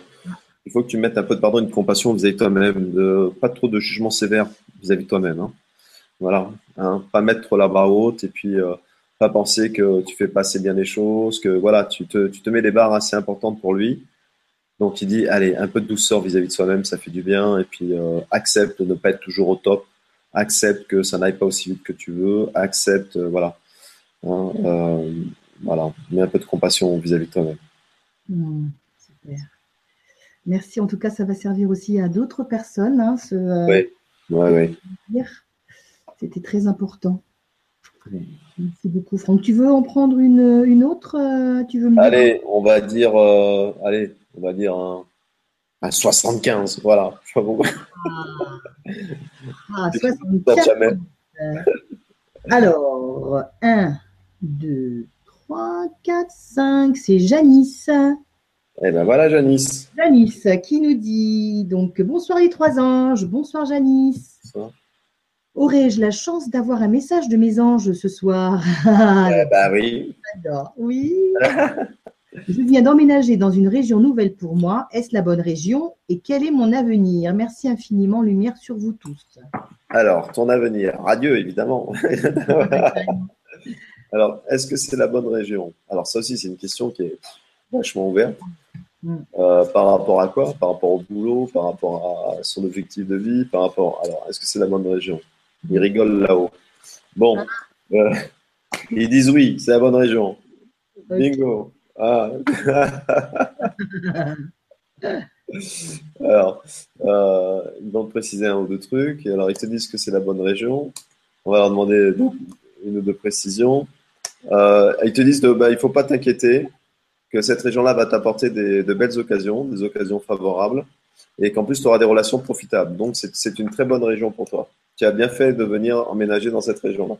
il faut que tu mettes un peu de pardon et de compassion vis-à-vis de toi-même, de, pas trop de jugement sévère vis-à-vis de toi-même. Hein. Voilà, hein, pas mettre trop la barre haute et puis euh, pas penser que tu fais passer bien les choses, que voilà, tu te, tu te mets des barres assez importantes pour lui. Donc il dit, allez, un peu de douceur vis-à-vis de soi-même, ça fait du bien, et puis euh, accepte de ne pas être toujours au top, accepte que ça n'aille pas aussi vite que tu veux, accepte, euh, voilà, hein, euh, voilà, mets un peu de compassion vis-à-vis de toi-même. Mmh, super. Merci, en tout cas, ça va servir aussi à d'autres personnes. Hein, ce, oui, oui, oui. C'était très important. Merci beaucoup, Franck. Tu veux en prendre une, une autre euh, tu veux Allez, on va dire, euh, allez, on va dire un, 75, voilà. Je sais Ah, 75. Ah, alors, 1, 2, 3, 4, 5, c'est Janice. Eh ben voilà, Janice. Janice qui nous dit donc bonsoir les trois anges, bonsoir Janice. Bonsoir. Aurais-je la chance d'avoir un message de mes anges ce soir? Bah oui. Oui. Je viens d'emménager dans une région nouvelle pour moi. Est-ce la bonne région Et quel est mon avenir? Merci infiniment, lumière sur vous tous. Alors, ton avenir, radieux évidemment. Alors, est-ce que c'est la bonne région? Alors, ça aussi, c'est une question qui est vachement ouverte. Mm. Euh, par rapport à quoi? Par rapport au boulot, par rapport à son objectif de vie, par rapport. Alors, est-ce que c'est la bonne région? Ils rigolent là-haut. Bon. Euh, ils disent oui, c'est la bonne région. Bingo. Ah. alors, euh, ils vont préciser un ou deux trucs. Alors, ils te disent que c'est la bonne région. On va leur demander une ou deux précisions. Euh, ils te disent de, bah, il faut pas t'inquiéter, que cette région-là va t'apporter de belles occasions, des occasions favorables, et qu'en plus, tu auras des relations profitables. Donc, c'est une très bonne région pour toi tu as bien fait de venir emménager dans cette région-là.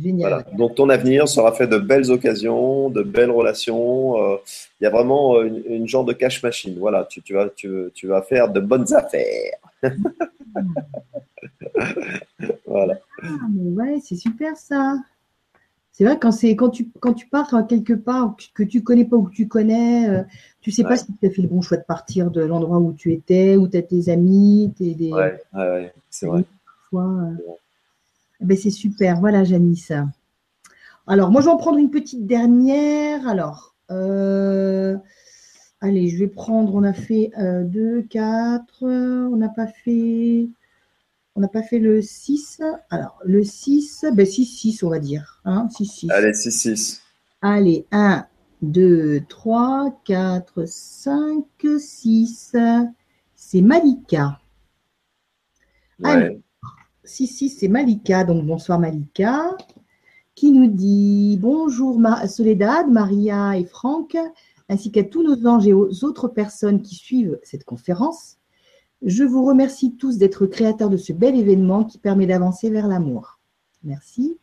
Génial. Donc ton avenir sera fait de belles occasions, de belles relations. Euh, il y a vraiment euh, une, genre de cash machine. Voilà, tu, vas, tu, vas faire de bonnes affaires. voilà. Ah, ouais, c'est super ça. C'est vrai quand c'est quand tu quand tu pars quelque part que tu connais pas ou que tu connais, euh, tu sais pas si tu as fait le bon choix de partir de l'endroit où tu étais, où tu as tes amis, tes des... ouais, ouais c'est vrai. Euh, eh ben, c'est super. Voilà, Janice. Alors, moi, je vais en prendre une petite dernière. Alors, euh, Allez, je vais prendre, on a fait 2, 4, on n'a pas fait on n'a pas fait le 6. Alors, le 6, ben 6, 6, on va dire. Hein 6, 6. Allez, 6, 6. Allez, 1, 2, 3, 4, 5, 6. C'est Malika. Ouais. 6, 6, c'est Malika. Donc, bonsoir Malika. Qui nous dit Bonjour Soledad, Maria et Franck, ainsi qu'à tous nos anges et aux autres personnes qui suivent cette conférence. Je vous remercie tous d'être créateurs de ce bel événement qui permet d'avancer vers l'amour. Merci.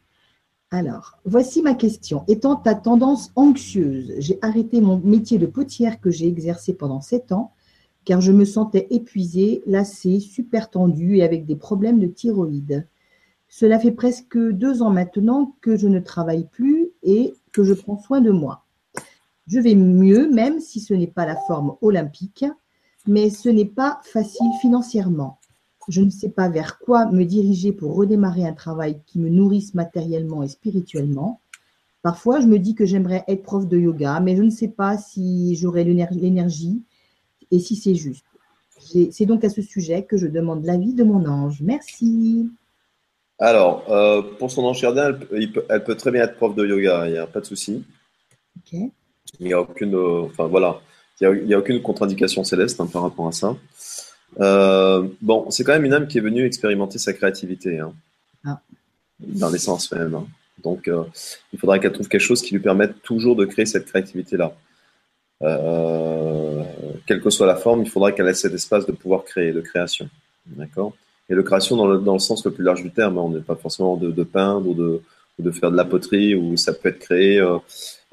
Alors, voici ma question. Étant à tendance anxieuse, j'ai arrêté mon métier de potière que j'ai exercé pendant sept ans car je me sentais épuisée, lassée, super tendue et avec des problèmes de thyroïde. Cela fait presque deux ans maintenant que je ne travaille plus et que je prends soin de moi. Je vais mieux, même si ce n'est pas la forme olympique mais ce n'est pas facile financièrement. Je ne sais pas vers quoi me diriger pour redémarrer un travail qui me nourrisse matériellement et spirituellement. Parfois, je me dis que j'aimerais être prof de yoga, mais je ne sais pas si j'aurai l'énergie et si c'est juste. C'est donc à ce sujet que je demande l'avis de mon ange. Merci. Alors, euh, pour son ange gardien, elle, peut très bien être prof de yoga, il n'y a pas de souci. Ok. Il n'y a aucune. Euh, enfin, voilà. Il n'y a, aucune contre-indication céleste hein, par rapport à ça. Euh, bon, c'est quand même une âme qui est venue expérimenter sa créativité, hein, ah. dans l'essence même. Hein. Donc, euh, il faudra qu'elle trouve quelque chose qui lui permette toujours de créer cette créativité-là. Euh, quelle que soit la forme, il faudra qu'elle ait cet espace de pouvoir créer, de création. D'accord? Et de création dans le, dans le, sens le plus large du terme. On n'est pas forcément de, de peindre ou de, de, faire de la poterie, ou ça peut être créé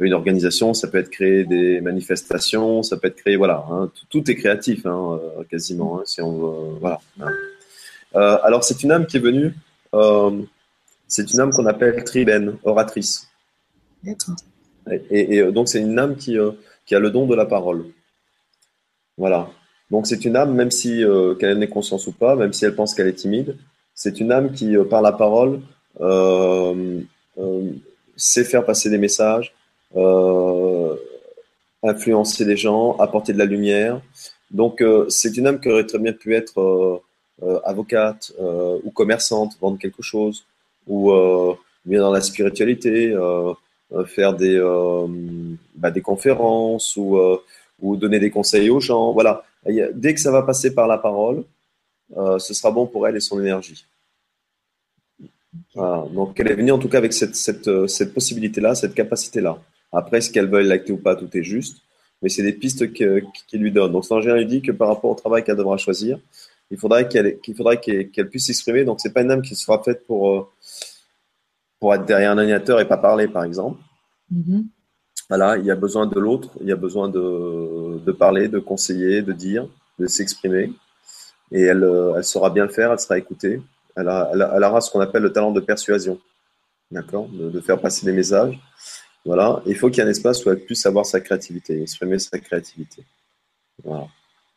une organisation, ça peut être créer des manifestations, ça peut être créé, voilà, hein, tout, est créatif hein, euh, quasiment, hein, si on voilà. Euh, alors c'est une âme qui est venue, euh, c'est une âme qu'on appelle tribène, oratrice. Et, donc c'est une âme qui, qui a le don de la parole. Voilà. Donc c'est une âme, même si qu'elle en ait conscience ou pas, même si elle pense qu'elle est timide, c'est une âme qui, par la parole, sait faire passer des messages, euh, influencer les gens, apporter de la lumière. Donc, euh, c'est une âme qui aurait très bien pu être euh, avocate ou commerçante, vendre quelque chose, ou bien dans la spiritualité, faire des, bah, des conférences ou, ou donner des conseils aux gens. Voilà. Dès que ça va passer par la parole, ce sera bon pour elle et son énergie. Donc, elle est venue en tout cas avec cette, cette, cette possibilité-là, cette capacité-là. Après, ce qu'elle veuille l'acter ou pas, tout est juste. Mais c'est des pistes qu'il lui donne. Donc, Saint-Gérard lui dit que par rapport au travail qu'elle devra choisir, il faudrait qu'elle qu'il faudrait qu'elle puisse s'exprimer. Donc, c'est pas une âme qui sera faite pour, euh, pour être derrière un ordinateur et pas parler, par exemple. Mm-hmm. Voilà, il y a besoin de l'autre, il y a besoin de, de, parler, de conseiller, de dire, de s'exprimer. Et elle, euh, elle saura bien le faire, elle sera écoutée. Elle, elle, aura ce qu'on appelle le talent de persuasion. D'accord? De, de, faire passer des messages. Voilà, il faut qu'il y ait un espace où elle puisse avoir sa créativité, exprimer sa créativité. Voilà.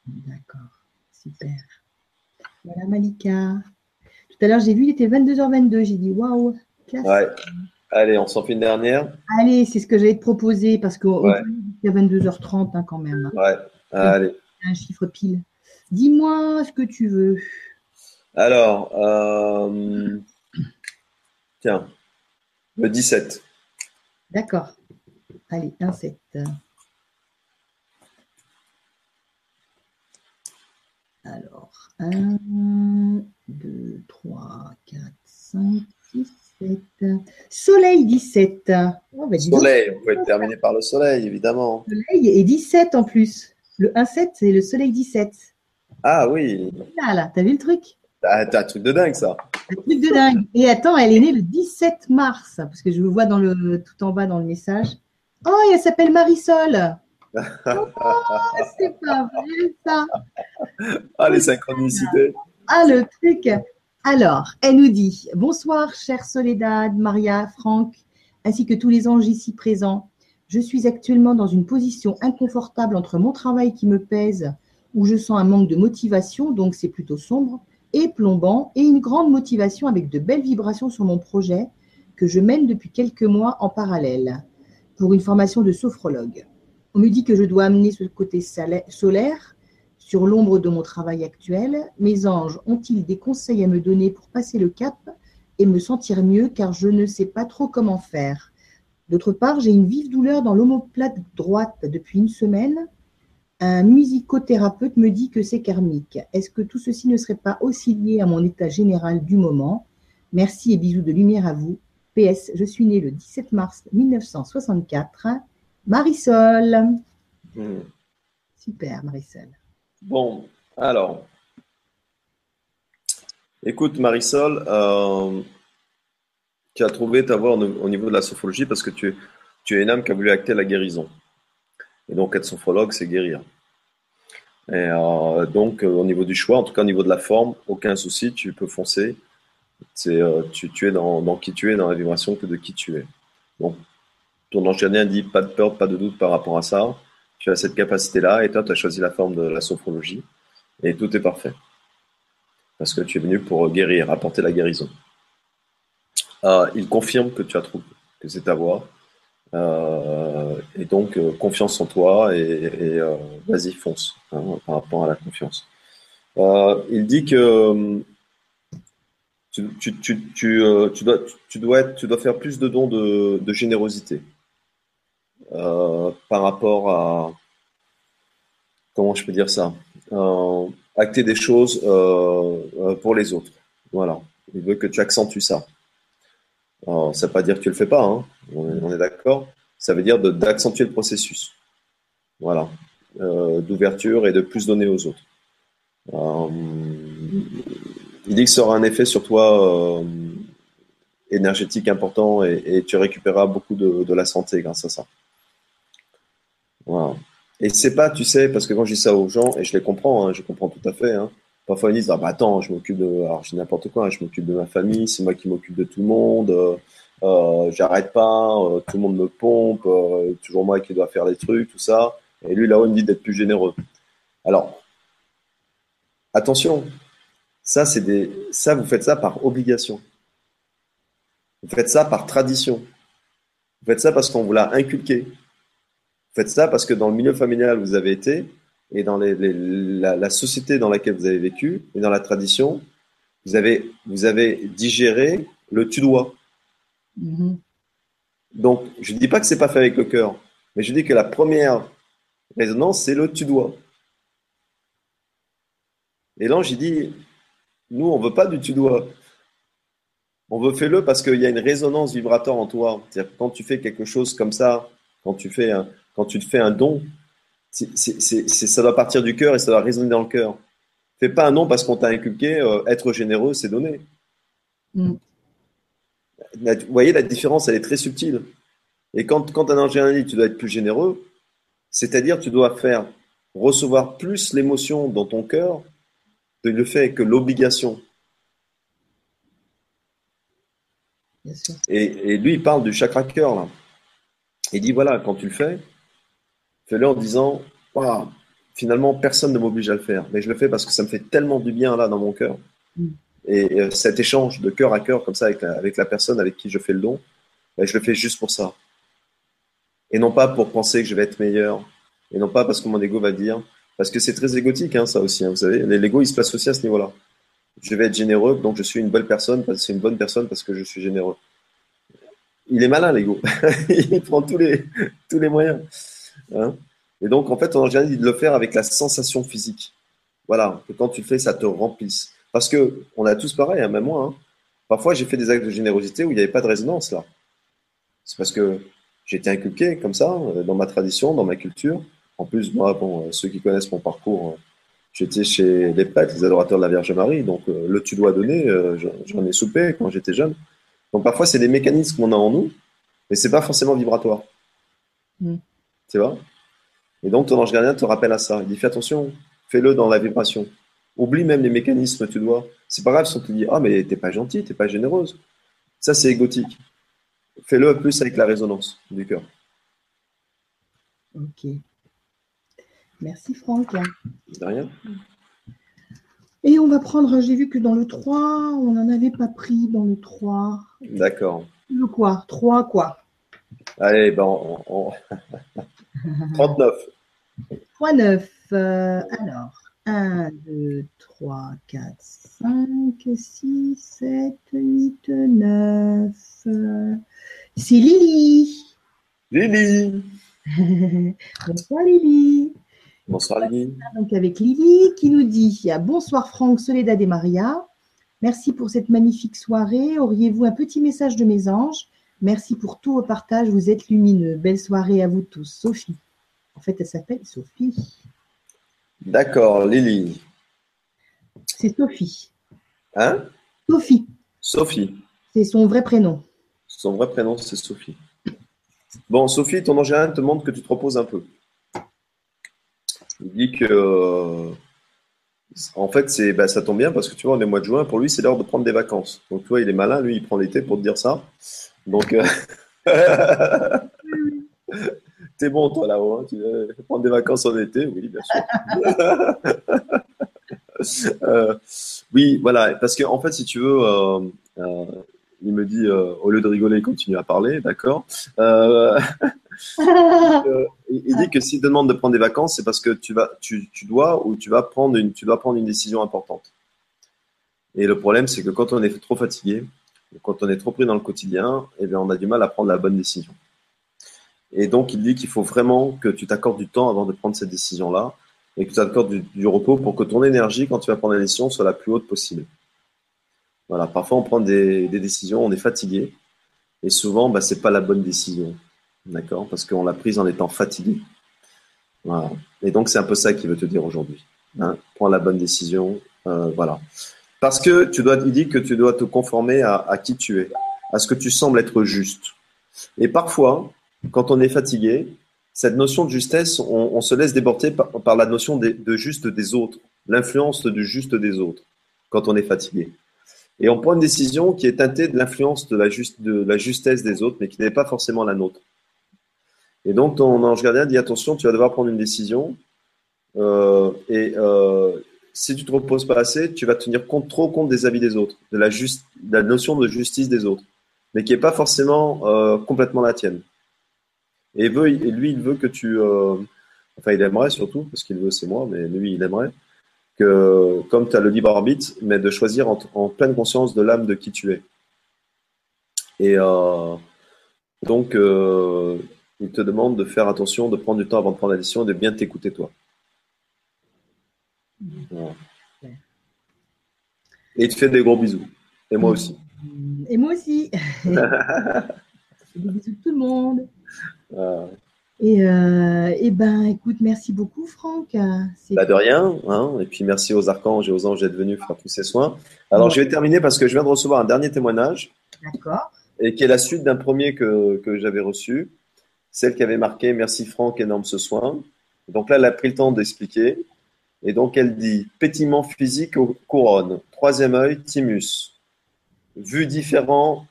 D'accord, super. Voilà Malika. Tout à l'heure, j'ai vu, il était 22h22. J'ai dit waouh, Ouais. Allez, on s'en fait une dernière. Allez, c'est ce que j'allais te proposer parce qu'il y a 22h30 hein, quand même. Ouais, allez. Un chiffre pile. Dis-moi ce que tu veux. Alors, euh... tiens, le 17. D'accord. Allez, 1, 7. Alors, 1, 2, 3, 4, 5, 6, 7. Soleil 17. Oh, ben, soleil, on peut terminer par le soleil, évidemment. Soleil et 17 en plus. Le 1-7, c'est le soleil 17. Ah oui. Là, là, t'as vu le truc? T'as un truc de dingue, ça. Un truc de dingue. Et attends, elle est née le 17 mars, parce que je vous vois dans le, tout en bas dans le message. Oh, elle s'appelle Marisol. Oh, c'est pas vrai ça. Ah, les synchronicités. Ah, le truc. Alors, elle nous dit Bonsoir, chère Soledad, Maria, Franck, ainsi que tous les anges ici présents. Je suis actuellement dans une position inconfortable entre mon travail qui me pèse, où je sens un manque de motivation, donc c'est plutôt sombre, et plombant et une grande motivation avec de belles vibrations sur mon projet que je mène depuis quelques mois en parallèle pour une formation de sophrologue. On me dit que je dois amener ce côté solaire sur l'ombre de mon travail actuel. Mes anges ont-ils des conseils à me donner pour passer le cap et me sentir mieux car je ne sais pas trop comment faire? D'autre part, j'ai une vive douleur dans l'omoplate droite depuis une semaine. Un musicothérapeute me dit que c'est karmique. Est-ce que tout ceci ne serait pas aussi lié à mon état général du moment? Merci et bisous de lumière à vous. PS, je suis née le 17 mars 1964. Marisol. Hmm. Super, Marisol. Bon, alors. Écoute, Marisol, euh, tu as trouvé ta voie au niveau de la sophrologie parce que tu, tu es une âme qui a voulu acter la guérison. Et donc, être sophrologue, c'est guérir. Et euh, donc, euh, au niveau du choix, en tout cas au niveau de la forme, aucun souci, tu peux foncer. C'est, euh, tu, es dans, qui tu es, dans la vibration que de qui tu es. Donc, ton ange dit pas de peur, pas de doute par rapport à ça. Tu as cette capacité-là et toi, tu as choisi la forme de la sophrologie et tout est parfait. Parce que tu es venu pour guérir, apporter la guérison. Il confirme que tu as trouvé, que c'est ta voix. Euh, et donc, euh, confiance en toi et, vas-y, fonce hein, par rapport à la confiance. il dit que tu, tu, dois tu dois faire plus de dons de, générosité par rapport à. Comment je peux dire ça Acter des choses pour les autres. Voilà. Il veut que tu accentues ça. Alors, ça ne veut pas dire que tu ne le fais pas, hein. on, est, d'accord. Ça veut dire d'accentuer le processus. Voilà. Euh, d'ouverture et de plus donner aux autres. Euh, il dit que ça aura un effet sur toi euh, énergétique important et, tu récupéreras beaucoup de, la santé grâce à ça. Voilà. Et c'est pas, tu sais, parce que quand je dis ça aux gens, et je les comprends, hein, je comprends tout à fait, hein, Parfois, ils disent ah bah attends, je m'occupe de, alors je n'importe quoi, je m'occupe de ma famille, c'est moi qui m'occupe de tout le monde, euh, euh j'arrête pas, euh, tout le monde me pompe, toujours moi qui dois faire les trucs, tout ça. Et lui là-haut, il me dit d'être plus généreux. Alors, attention, ça c'est des, ça vous faites ça par obligation. Vous faites ça par tradition. Vous faites ça parce qu'on vous l'a inculqué. Vous faites ça parce que dans le milieu familial vous avez été, et dans la, société dans laquelle vous avez vécu et dans la tradition, vous avez, vous avez digéré le tu dois. Mm-hmm. Donc, je ne dis pas que c'est pas fait avec le cœur, mais je dis que la première résonance, c'est le tu dois. Et là, j'ai dit, nous, on veut pas du tu dois. On veut faire-le parce qu'il y a une résonance vibratoire en toi. C'est-à-dire quand tu fais quelque chose comme ça, quand tu fais quand tu te fais un don, ça doit partir du cœur et ça doit résonner dans le cœur. Fais pas un nom parce qu'on t'a inculqué euh, être généreux, c'est donné. Mm. Vous voyez, la différence, elle est très subtile. Et quand, quand un ingénieur dit tu dois être plus généreux, c'est-à-dire tu dois faire recevoir plus l'émotion dans ton cœur de le fait que l'obligation. Et, et, lui, il parle du chakra cœur là. Il dit voilà, quand tu le fais, Fais-le en disant finalement, personne ne m'oblige à le faire, mais je le fais parce que ça me fait tellement du bien là dans mon cœur. Mm. Et euh, cet échange de cœur à cœur, comme ça, avec la, avec la personne avec qui je fais le don, ben, je le fais juste pour ça. Et non pas pour penser que je vais être meilleur, et non pas parce que mon ego va dire, parce que c'est très égotique, hein, ça aussi, hein, vous savez, l'ego, il se place aussi à ce niveau-là. Je vais être généreux, donc je suis une bonne personne, parce que c'est une bonne personne parce que je suis généreux. Il est malin, l'ego. il prend tous les, tous les moyens. Hein. et donc, en fait, on a dit de le faire avec la sensation physique. Voilà, que quand tu le fais, ça te remplisse. Parce que on a tous pareil, hein, même moi. Hein. Parfois, j'ai fait des actes de générosité où il n'y avait pas de résonance là. C'est parce que j'ai été inculqué comme ça, euh, dans ma tradition, dans ma culture. En plus, moi, bon, euh, ceux qui connaissent mon parcours, euh, j'étais chez les prêtres, les adorateurs de la Vierge Marie. Donc, le tu dois donner, j'en ai soupé quand j'étais jeune. Donc, parfois, c'est des mécanismes qu'on a en nous, mais c'est pas forcément vibratoire. Mm. Tu vois? Et donc, ton ange gardien te rappelle à ça. Il dit fais attention, fais-le dans la vibration. Oublie même les mécanismes, tu dois. C'est pas grave si on te dit ah, mais t'es pas gentil, t'es pas généreuse. Ça, c'est égotique. Fais-le plus avec la résonance du cœur. Ok. Merci Franck. De rien. Et on va prendre, j'ai vu que dans le 3, on n'en avait pas pris dans le 3. D'accord. Le quoi? 3 quoi? Allez, ben on, 39. 39. alors, 1, 2, 3, 4, 5, 6, 7, 8, 9. C'est Lily. Lily. Bonsoir Lily. Bonsoir Lily. Donc avec Lily qui nous dit Bonsoir Franck, Soledad et Maria. Merci pour cette magnifique soirée. Auriez-vous un petit message de mes anges? Merci pour tout vos partages. Vous êtes lumineux. Belle soirée à vous tous. Sophie. En fait, elle s'appelle Sophie. D'accord, Lily. C'est Sophie. Hein? Sophie. Sophie. C'est son vrai prénom. Son vrai prénom, c'est Sophie. Bon, Sophie, ton ange te demande que tu te reposes un peu. Il dit que, euh, en fait, c'est, bah, ça tombe bien parce que tu vois, on est au mois de juin, pour lui, c'est l'heure de prendre des vacances. Donc, tu vois, il est malin, lui, il prend l'été pour te dire ça. Donc, euh, t'es bon, toi, là-haut. Hein, tu veux prendre des vacances en été? Oui, bien sûr. Euh, oui, voilà, parce qu'en en fait, si tu veux, il me dit, au lieu de rigoler, il continue à parler, d'accord? Euh, il dit que s'il te demande de prendre des vacances, c'est parce que tu, vas, tu, dois ou tu vas, prendre une, tu dois prendre une décision importante. Et le problème, c'est que quand on est trop fatigué, quand on est trop pris dans le quotidien, eh bien, on a du mal à prendre la bonne décision. Et donc, il dit qu'il faut vraiment que tu t'accordes du temps avant de prendre cette décision-là et que tu t'accordes du, repos pour que ton énergie, quand tu vas prendre la décision, soit la plus haute possible. Voilà, parfois on prend des, décisions, on est fatigué et souvent, bah, ce n'est pas la bonne décision. D'accord? Parce qu'on l'a prise en étant fatigué. Et donc, c'est un peu ça qu'il veut te dire aujourd'hui. Hein? Prends la bonne décision. Euh, voilà. Parce que tu dois, il dit que tu dois te conformer à, qui tu es, à ce que tu sembles être juste. Et parfois, quand on est fatigué, cette notion de justesse, on, se laisse déborder par, la notion de, juste des autres, l'influence du juste des autres, quand on est fatigué. Et on prend une décision qui est teintée de l'influence de, de la justesse des autres, mais qui n'est pas forcément la nôtre. Et donc, ton ange gardien dit attention, tu vas devoir prendre une décision. Euh, et euh, si tu te reposes pas assez, tu vas tenir trop compte des avis des autres, de la, juste, la notion de justice des autres, mais qui n'est pas forcément euh, complètement la tienne. Et, lui, il veut que tu. enfin, il aimerait surtout, parce qu'il veut, c'est moi, mais lui, il aimerait que, comme tu as le libre arbitre, mais de choisir en, en pleine conscience de l'âme de qui tu es. Et donc, il te demande de faire attention, de prendre du temps avant de prendre la décision et de bien t'écouter toi. Et il te fait des gros bisous. Et moi aussi. Et moi aussi. des bisous de tout le monde. Et, euh, et, ben, écoute, merci beaucoup, Franck. Bah de rien. Hein. Et puis, merci aux archanges et aux anges d'être venus faire tous ces soins. Alors, je vais terminer parce que je viens de recevoir un dernier témoignage. D'accord. Et qui est la suite d'un premier que, que j'avais reçu celle qui avait marqué Merci Franck, énorme ce soin. Donc là, elle a pris le temps d'expliquer. Et donc, elle dit Pétillement physique aux couronnes. Troisième œil, thymus. Vue différent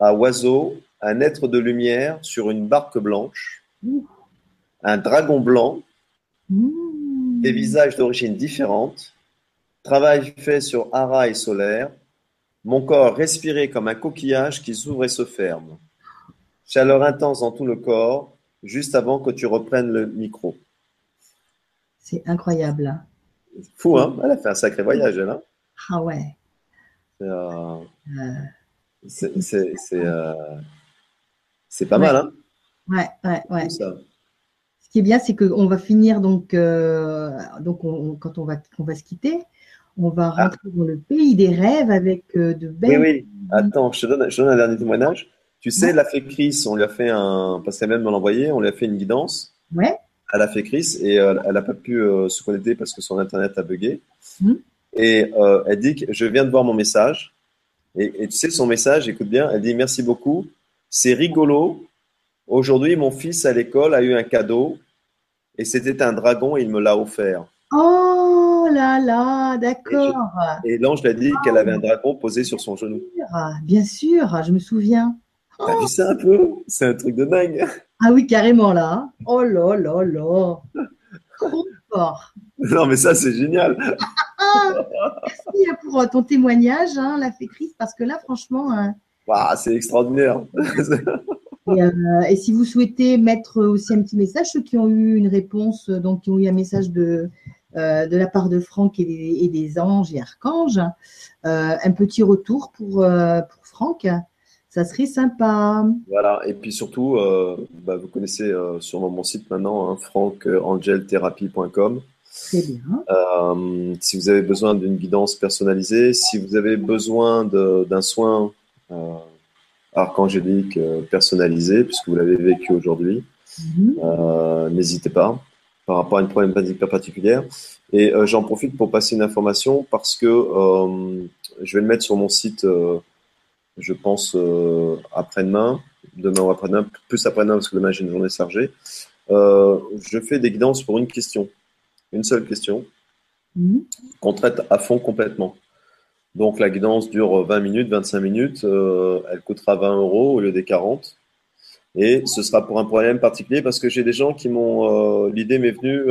à oiseau, un être de lumière sur une barque blanche. Un dragon blanc. Des visages d'origine différente. Travail fait sur et solaire. Mon corps respiré comme un coquillage qui s'ouvre et se ferme. Chaleur intense dans tout le corps, juste avant que tu reprennes le micro. C'est incroyable. Fou, hein? Elle a fait un sacré voyage, elle. Hein? Ah ouais. C'est euh, euh, pas mal, hein? Ouais, ouais, ouais. Ce qui est bien, c'est qu'on va finir, donc, euh, donc quand on va, on va se quitter, on va ah. rentrer dans le pays des rêves avec de belles. Oui, oui. Attends, je te donne, je te donne un dernier témoignage. Tu sais, l'a fait Chris, on lui a fait un, parce qu'elle même me on lui a fait une guidance. Ouais. Elle a fait Chris et euh, elle n'a pas pu euh, se connecter parce que son internet a bugué. Mmh. Et euh, elle dit que je viens de voir mon message. Et, et, tu sais, son message, écoute bien, elle dit merci beaucoup. C'est rigolo. Aujourd'hui, mon fils à l'école a eu un cadeau et c'était un dragon et il me l'a offert. Oh là là, d'accord. Et, l'ange lui a dit qu'elle avait un dragon posé sur son genou. Bien sûr, je me souviens. T'as vu ça un peu? C'est un truc de dingue. Ah oui, carrément là. Oh là là là. Trop fort. Non, mais ça, c'est génial. Merci hein, pour euh, ton témoignage, hein, la fécrice, parce que là, franchement. Hein. c'est extraordinaire. et, si vous souhaitez mettre aussi un petit message, ceux qui ont eu une réponse, donc qui ont eu un message de, de la part de Franck et des, anges et archanges, un petit retour pour, pour Franck ça serait sympa. Voilà, et puis surtout, euh, bah, vous connaissez euh, sûrement mon site maintenant, hein. Très bien. Euh, si vous avez besoin d'une guidance personnalisée, si vous avez besoin d'un soin archangélique personnalisé, puisque vous l'avez vécu aujourd'hui, mhm. n'hésitez pas par rapport à une problématique particulière. Et j'en profite pour passer une information parce que je vais le mettre sur mon site je pense, euh, après-demain, demain ou après-demain, plus après-demain parce que demain j'ai une journée chargée. Euh, je fais des guidances pour une question, une seule question, mhm. qu'on traite à fond complètement. Donc la guidance dure 20 minutes, 25 minutes, euh, elle coûtera 20 euros au lieu des 40. Et ce sera pour un problème particulier parce que j'ai des gens qui m'ont. L'idée m'est venue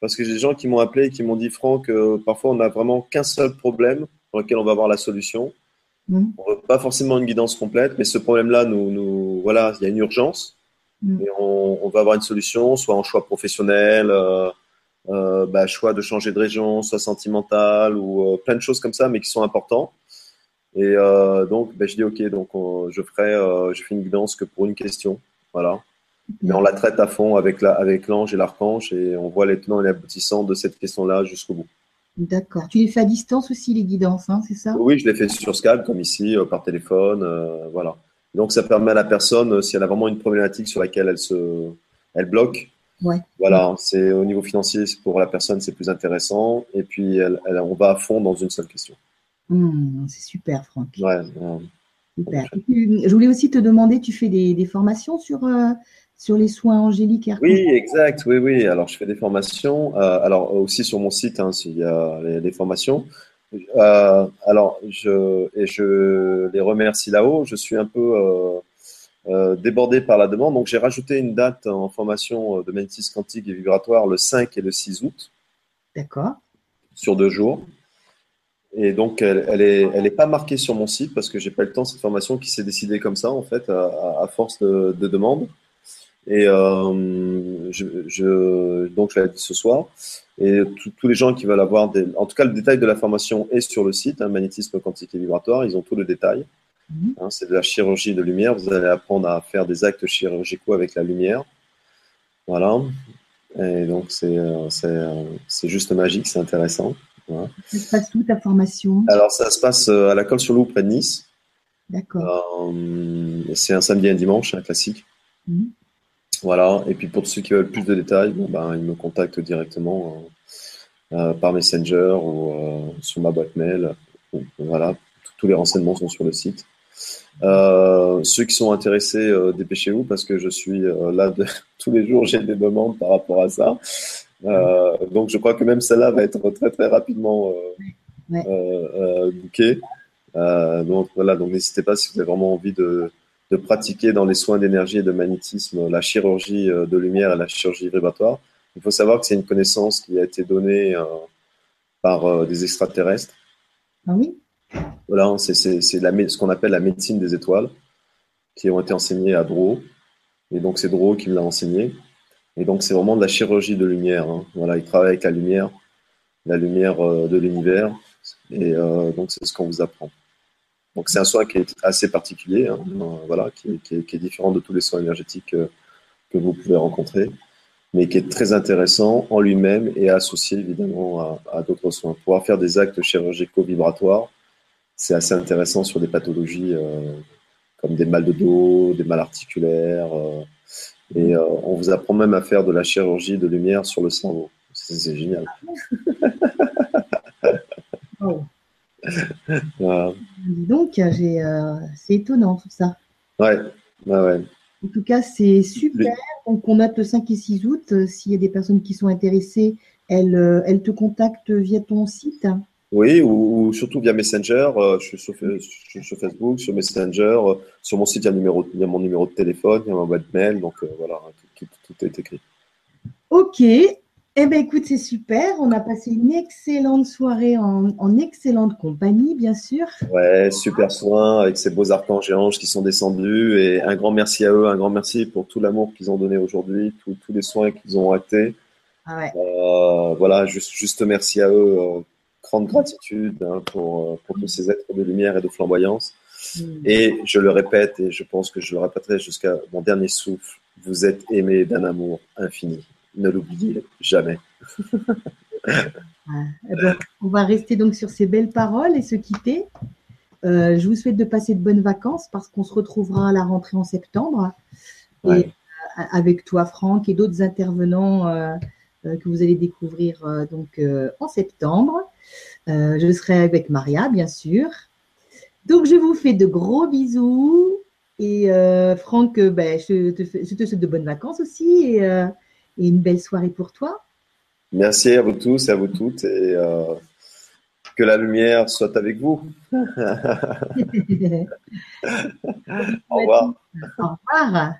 parce que j'ai des gens qui m'ont appelé et qui m'ont dit Franck, parfois on n'a vraiment qu'un seul problème pour lequel on va avoir la solution. Mm. On veut pas forcément une guidance complète, mais ce problème-là, nous, nous, voilà, il y a une urgence. Mm. Et on, on, va avoir une solution, soit en choix professionnel, euh, euh, bah, choix de changer de région, soit sentimental, ou euh, plein de choses comme ça, mais qui sont importants. Et donc, bah, je dis OK, donc je ferai, je fais une guidance que pour une question, voilà. Mais on la traite à fond avec la, avec l'ange et l'archange, et on voit les tenants et les aboutissants de cette question-là jusqu'au bout. D'accord. Tu les fais à distance aussi, les guidances, hein, c'est ça? Oui, je les fais sur Skype, comme ici, euh, par téléphone. Euh, voilà. Donc, ça permet à la personne, euh, si elle a vraiment une problématique sur laquelle elle, se, elle bloque, ouais. voilà, c'est au niveau financier, pour la personne, c'est plus intéressant. Et puis, elle, on va à fond dans une seule question. Mmh, c'est super, Franck. Ouais, super. je voulais aussi te demander, tu fais des, formations sur, sur les soins angéliques et Oui, exact. Oui, oui. Alors, je fais des formations. Euh, alors, aussi sur mon site, hein, s'il y a des formations. Euh, alors, je, et je les remercie là-haut. Je suis un peu euh, débordé par la demande. Donc, j'ai rajouté une date en formation de magnétisme quantique et vibratoire le 5 et le 6 août. D'accord. Sur deux jours. Et donc, elle, elle est, elle est pas marquée sur mon site parce que j'ai pas le temps cette formation qui s'est décidée comme ça, en fait, à, force de, de demandes. Et euh, je, je, donc, je l'ai dit ce soir. Et tous les gens qui veulent avoir des. En tout cas, le détail de la formation est sur le site, hein, magnétisme quantique et vibratoire. Ils ont tout le détail. Mhm. Hein, c'est de la chirurgie de lumière. Vous allez apprendre à faire des actes chirurgicaux avec la lumière. Voilà. Et donc, c'est euh, c'est juste magique, c'est intéressant. Voilà. Ça se passe où ta formation? Alors, ça se passe euh, à la Colle sur Loup, près de Nice. D'accord. Euh, c'est un samedi et un dimanche, un classique. Mhm. Voilà. Et puis pour ceux qui veulent plus de détails, ben, ils me contactent directement euh, euh, par Messenger ou euh, sur ma boîte mail. Voilà. Tous les renseignements sont sur le site. ceux qui sont intéressés, dépêchez-vous parce que je suis là de, tous les jours, j'ai des demandes par rapport à ça. donc je crois que même celle-là va être très très rapidement bookée. donc voilà, donc n'hésitez pas si vous avez vraiment envie de, de pratiquer dans les soins d'énergie et de magnétisme la chirurgie euh, de lumière et la chirurgie vibratoire. Il faut savoir que c'est une connaissance qui a été donnée euh, par euh, des extraterrestres. Ah oui? Voilà, c'est ce qu'on appelle la médecine des étoiles, qui ont été enseignées à Dro. Et donc, c'est Dro qui l'a enseigné. Et donc, c'est vraiment de la chirurgie de lumière. Hein. Voilà, il travaille avec la lumière, la lumière de l'univers. Et donc, c'est ce qu'on vous apprend. Donc c'est un soin qui est assez particulier, hein, voilà, qui, est différent de tous les soins énergétiques euh, que vous pouvez rencontrer, mais qui est très intéressant en lui-même et associé évidemment à, d'autres soins. Pouvoir faire des actes chirurgicaux vibratoires, c'est assez intéressant sur des pathologies euh, comme des mal de dos, des mal articulaires, euh, et on vous apprend même à faire de la chirurgie de lumière sur le cerveau. C'est génial. Donc, euh, c'est étonnant tout ça. Ouais, ouais, En tout cas, c'est super. Donc, on note le 5 et 6 août. Euh, s'il y a des personnes qui sont intéressées, elles, euh, elles te contactent via ton site. Oui, ou, surtout via Messenger. je, suis sur, Facebook, sur Messenger. sur mon site, il y, a numéro, il y, a mon numéro de téléphone, il y a ma boîte mail. Donc, voilà, tout, tout, est écrit. Ok. Eh bien, écoute, c'est super. On a passé une excellente soirée en, excellente compagnie, bien sûr. Ouais, super soin avec ces beaux archanges et anges qui sont descendus. Et un grand merci à eux, un grand merci pour tout l'amour qu'ils ont donné aujourd'hui, tous les soins qu'ils ont actés. Ah ouais. euh, voilà, juste, juste merci à eux. Euh, grande gratitude hein, pour, euh, pour tous ces êtres de lumière et de flamboyance. Mm. Et je le répète, et je pense que je le répéterai jusqu'à mon dernier souffle, vous êtes aimés d'un amour infini ne l'oubliez jamais. Eh ben, on va rester donc sur ces belles paroles et se quitter. Euh, je vous souhaite de passer de bonnes vacances parce qu'on se retrouvera à la rentrée en septembre. Et, euh, avec toi, Franck, et d'autres intervenants euh, que vous allez découvrir donc en septembre. je serai avec Maria, bien sûr. Donc, je vous fais de gros bisous. Et Franck, ben, je, te, je, te, souhaite de bonnes vacances aussi. Et, et une belle soirée pour toi. Merci à vous tous et à vous toutes et euh, que la lumière soit avec vous. Au revoir. Au revoir.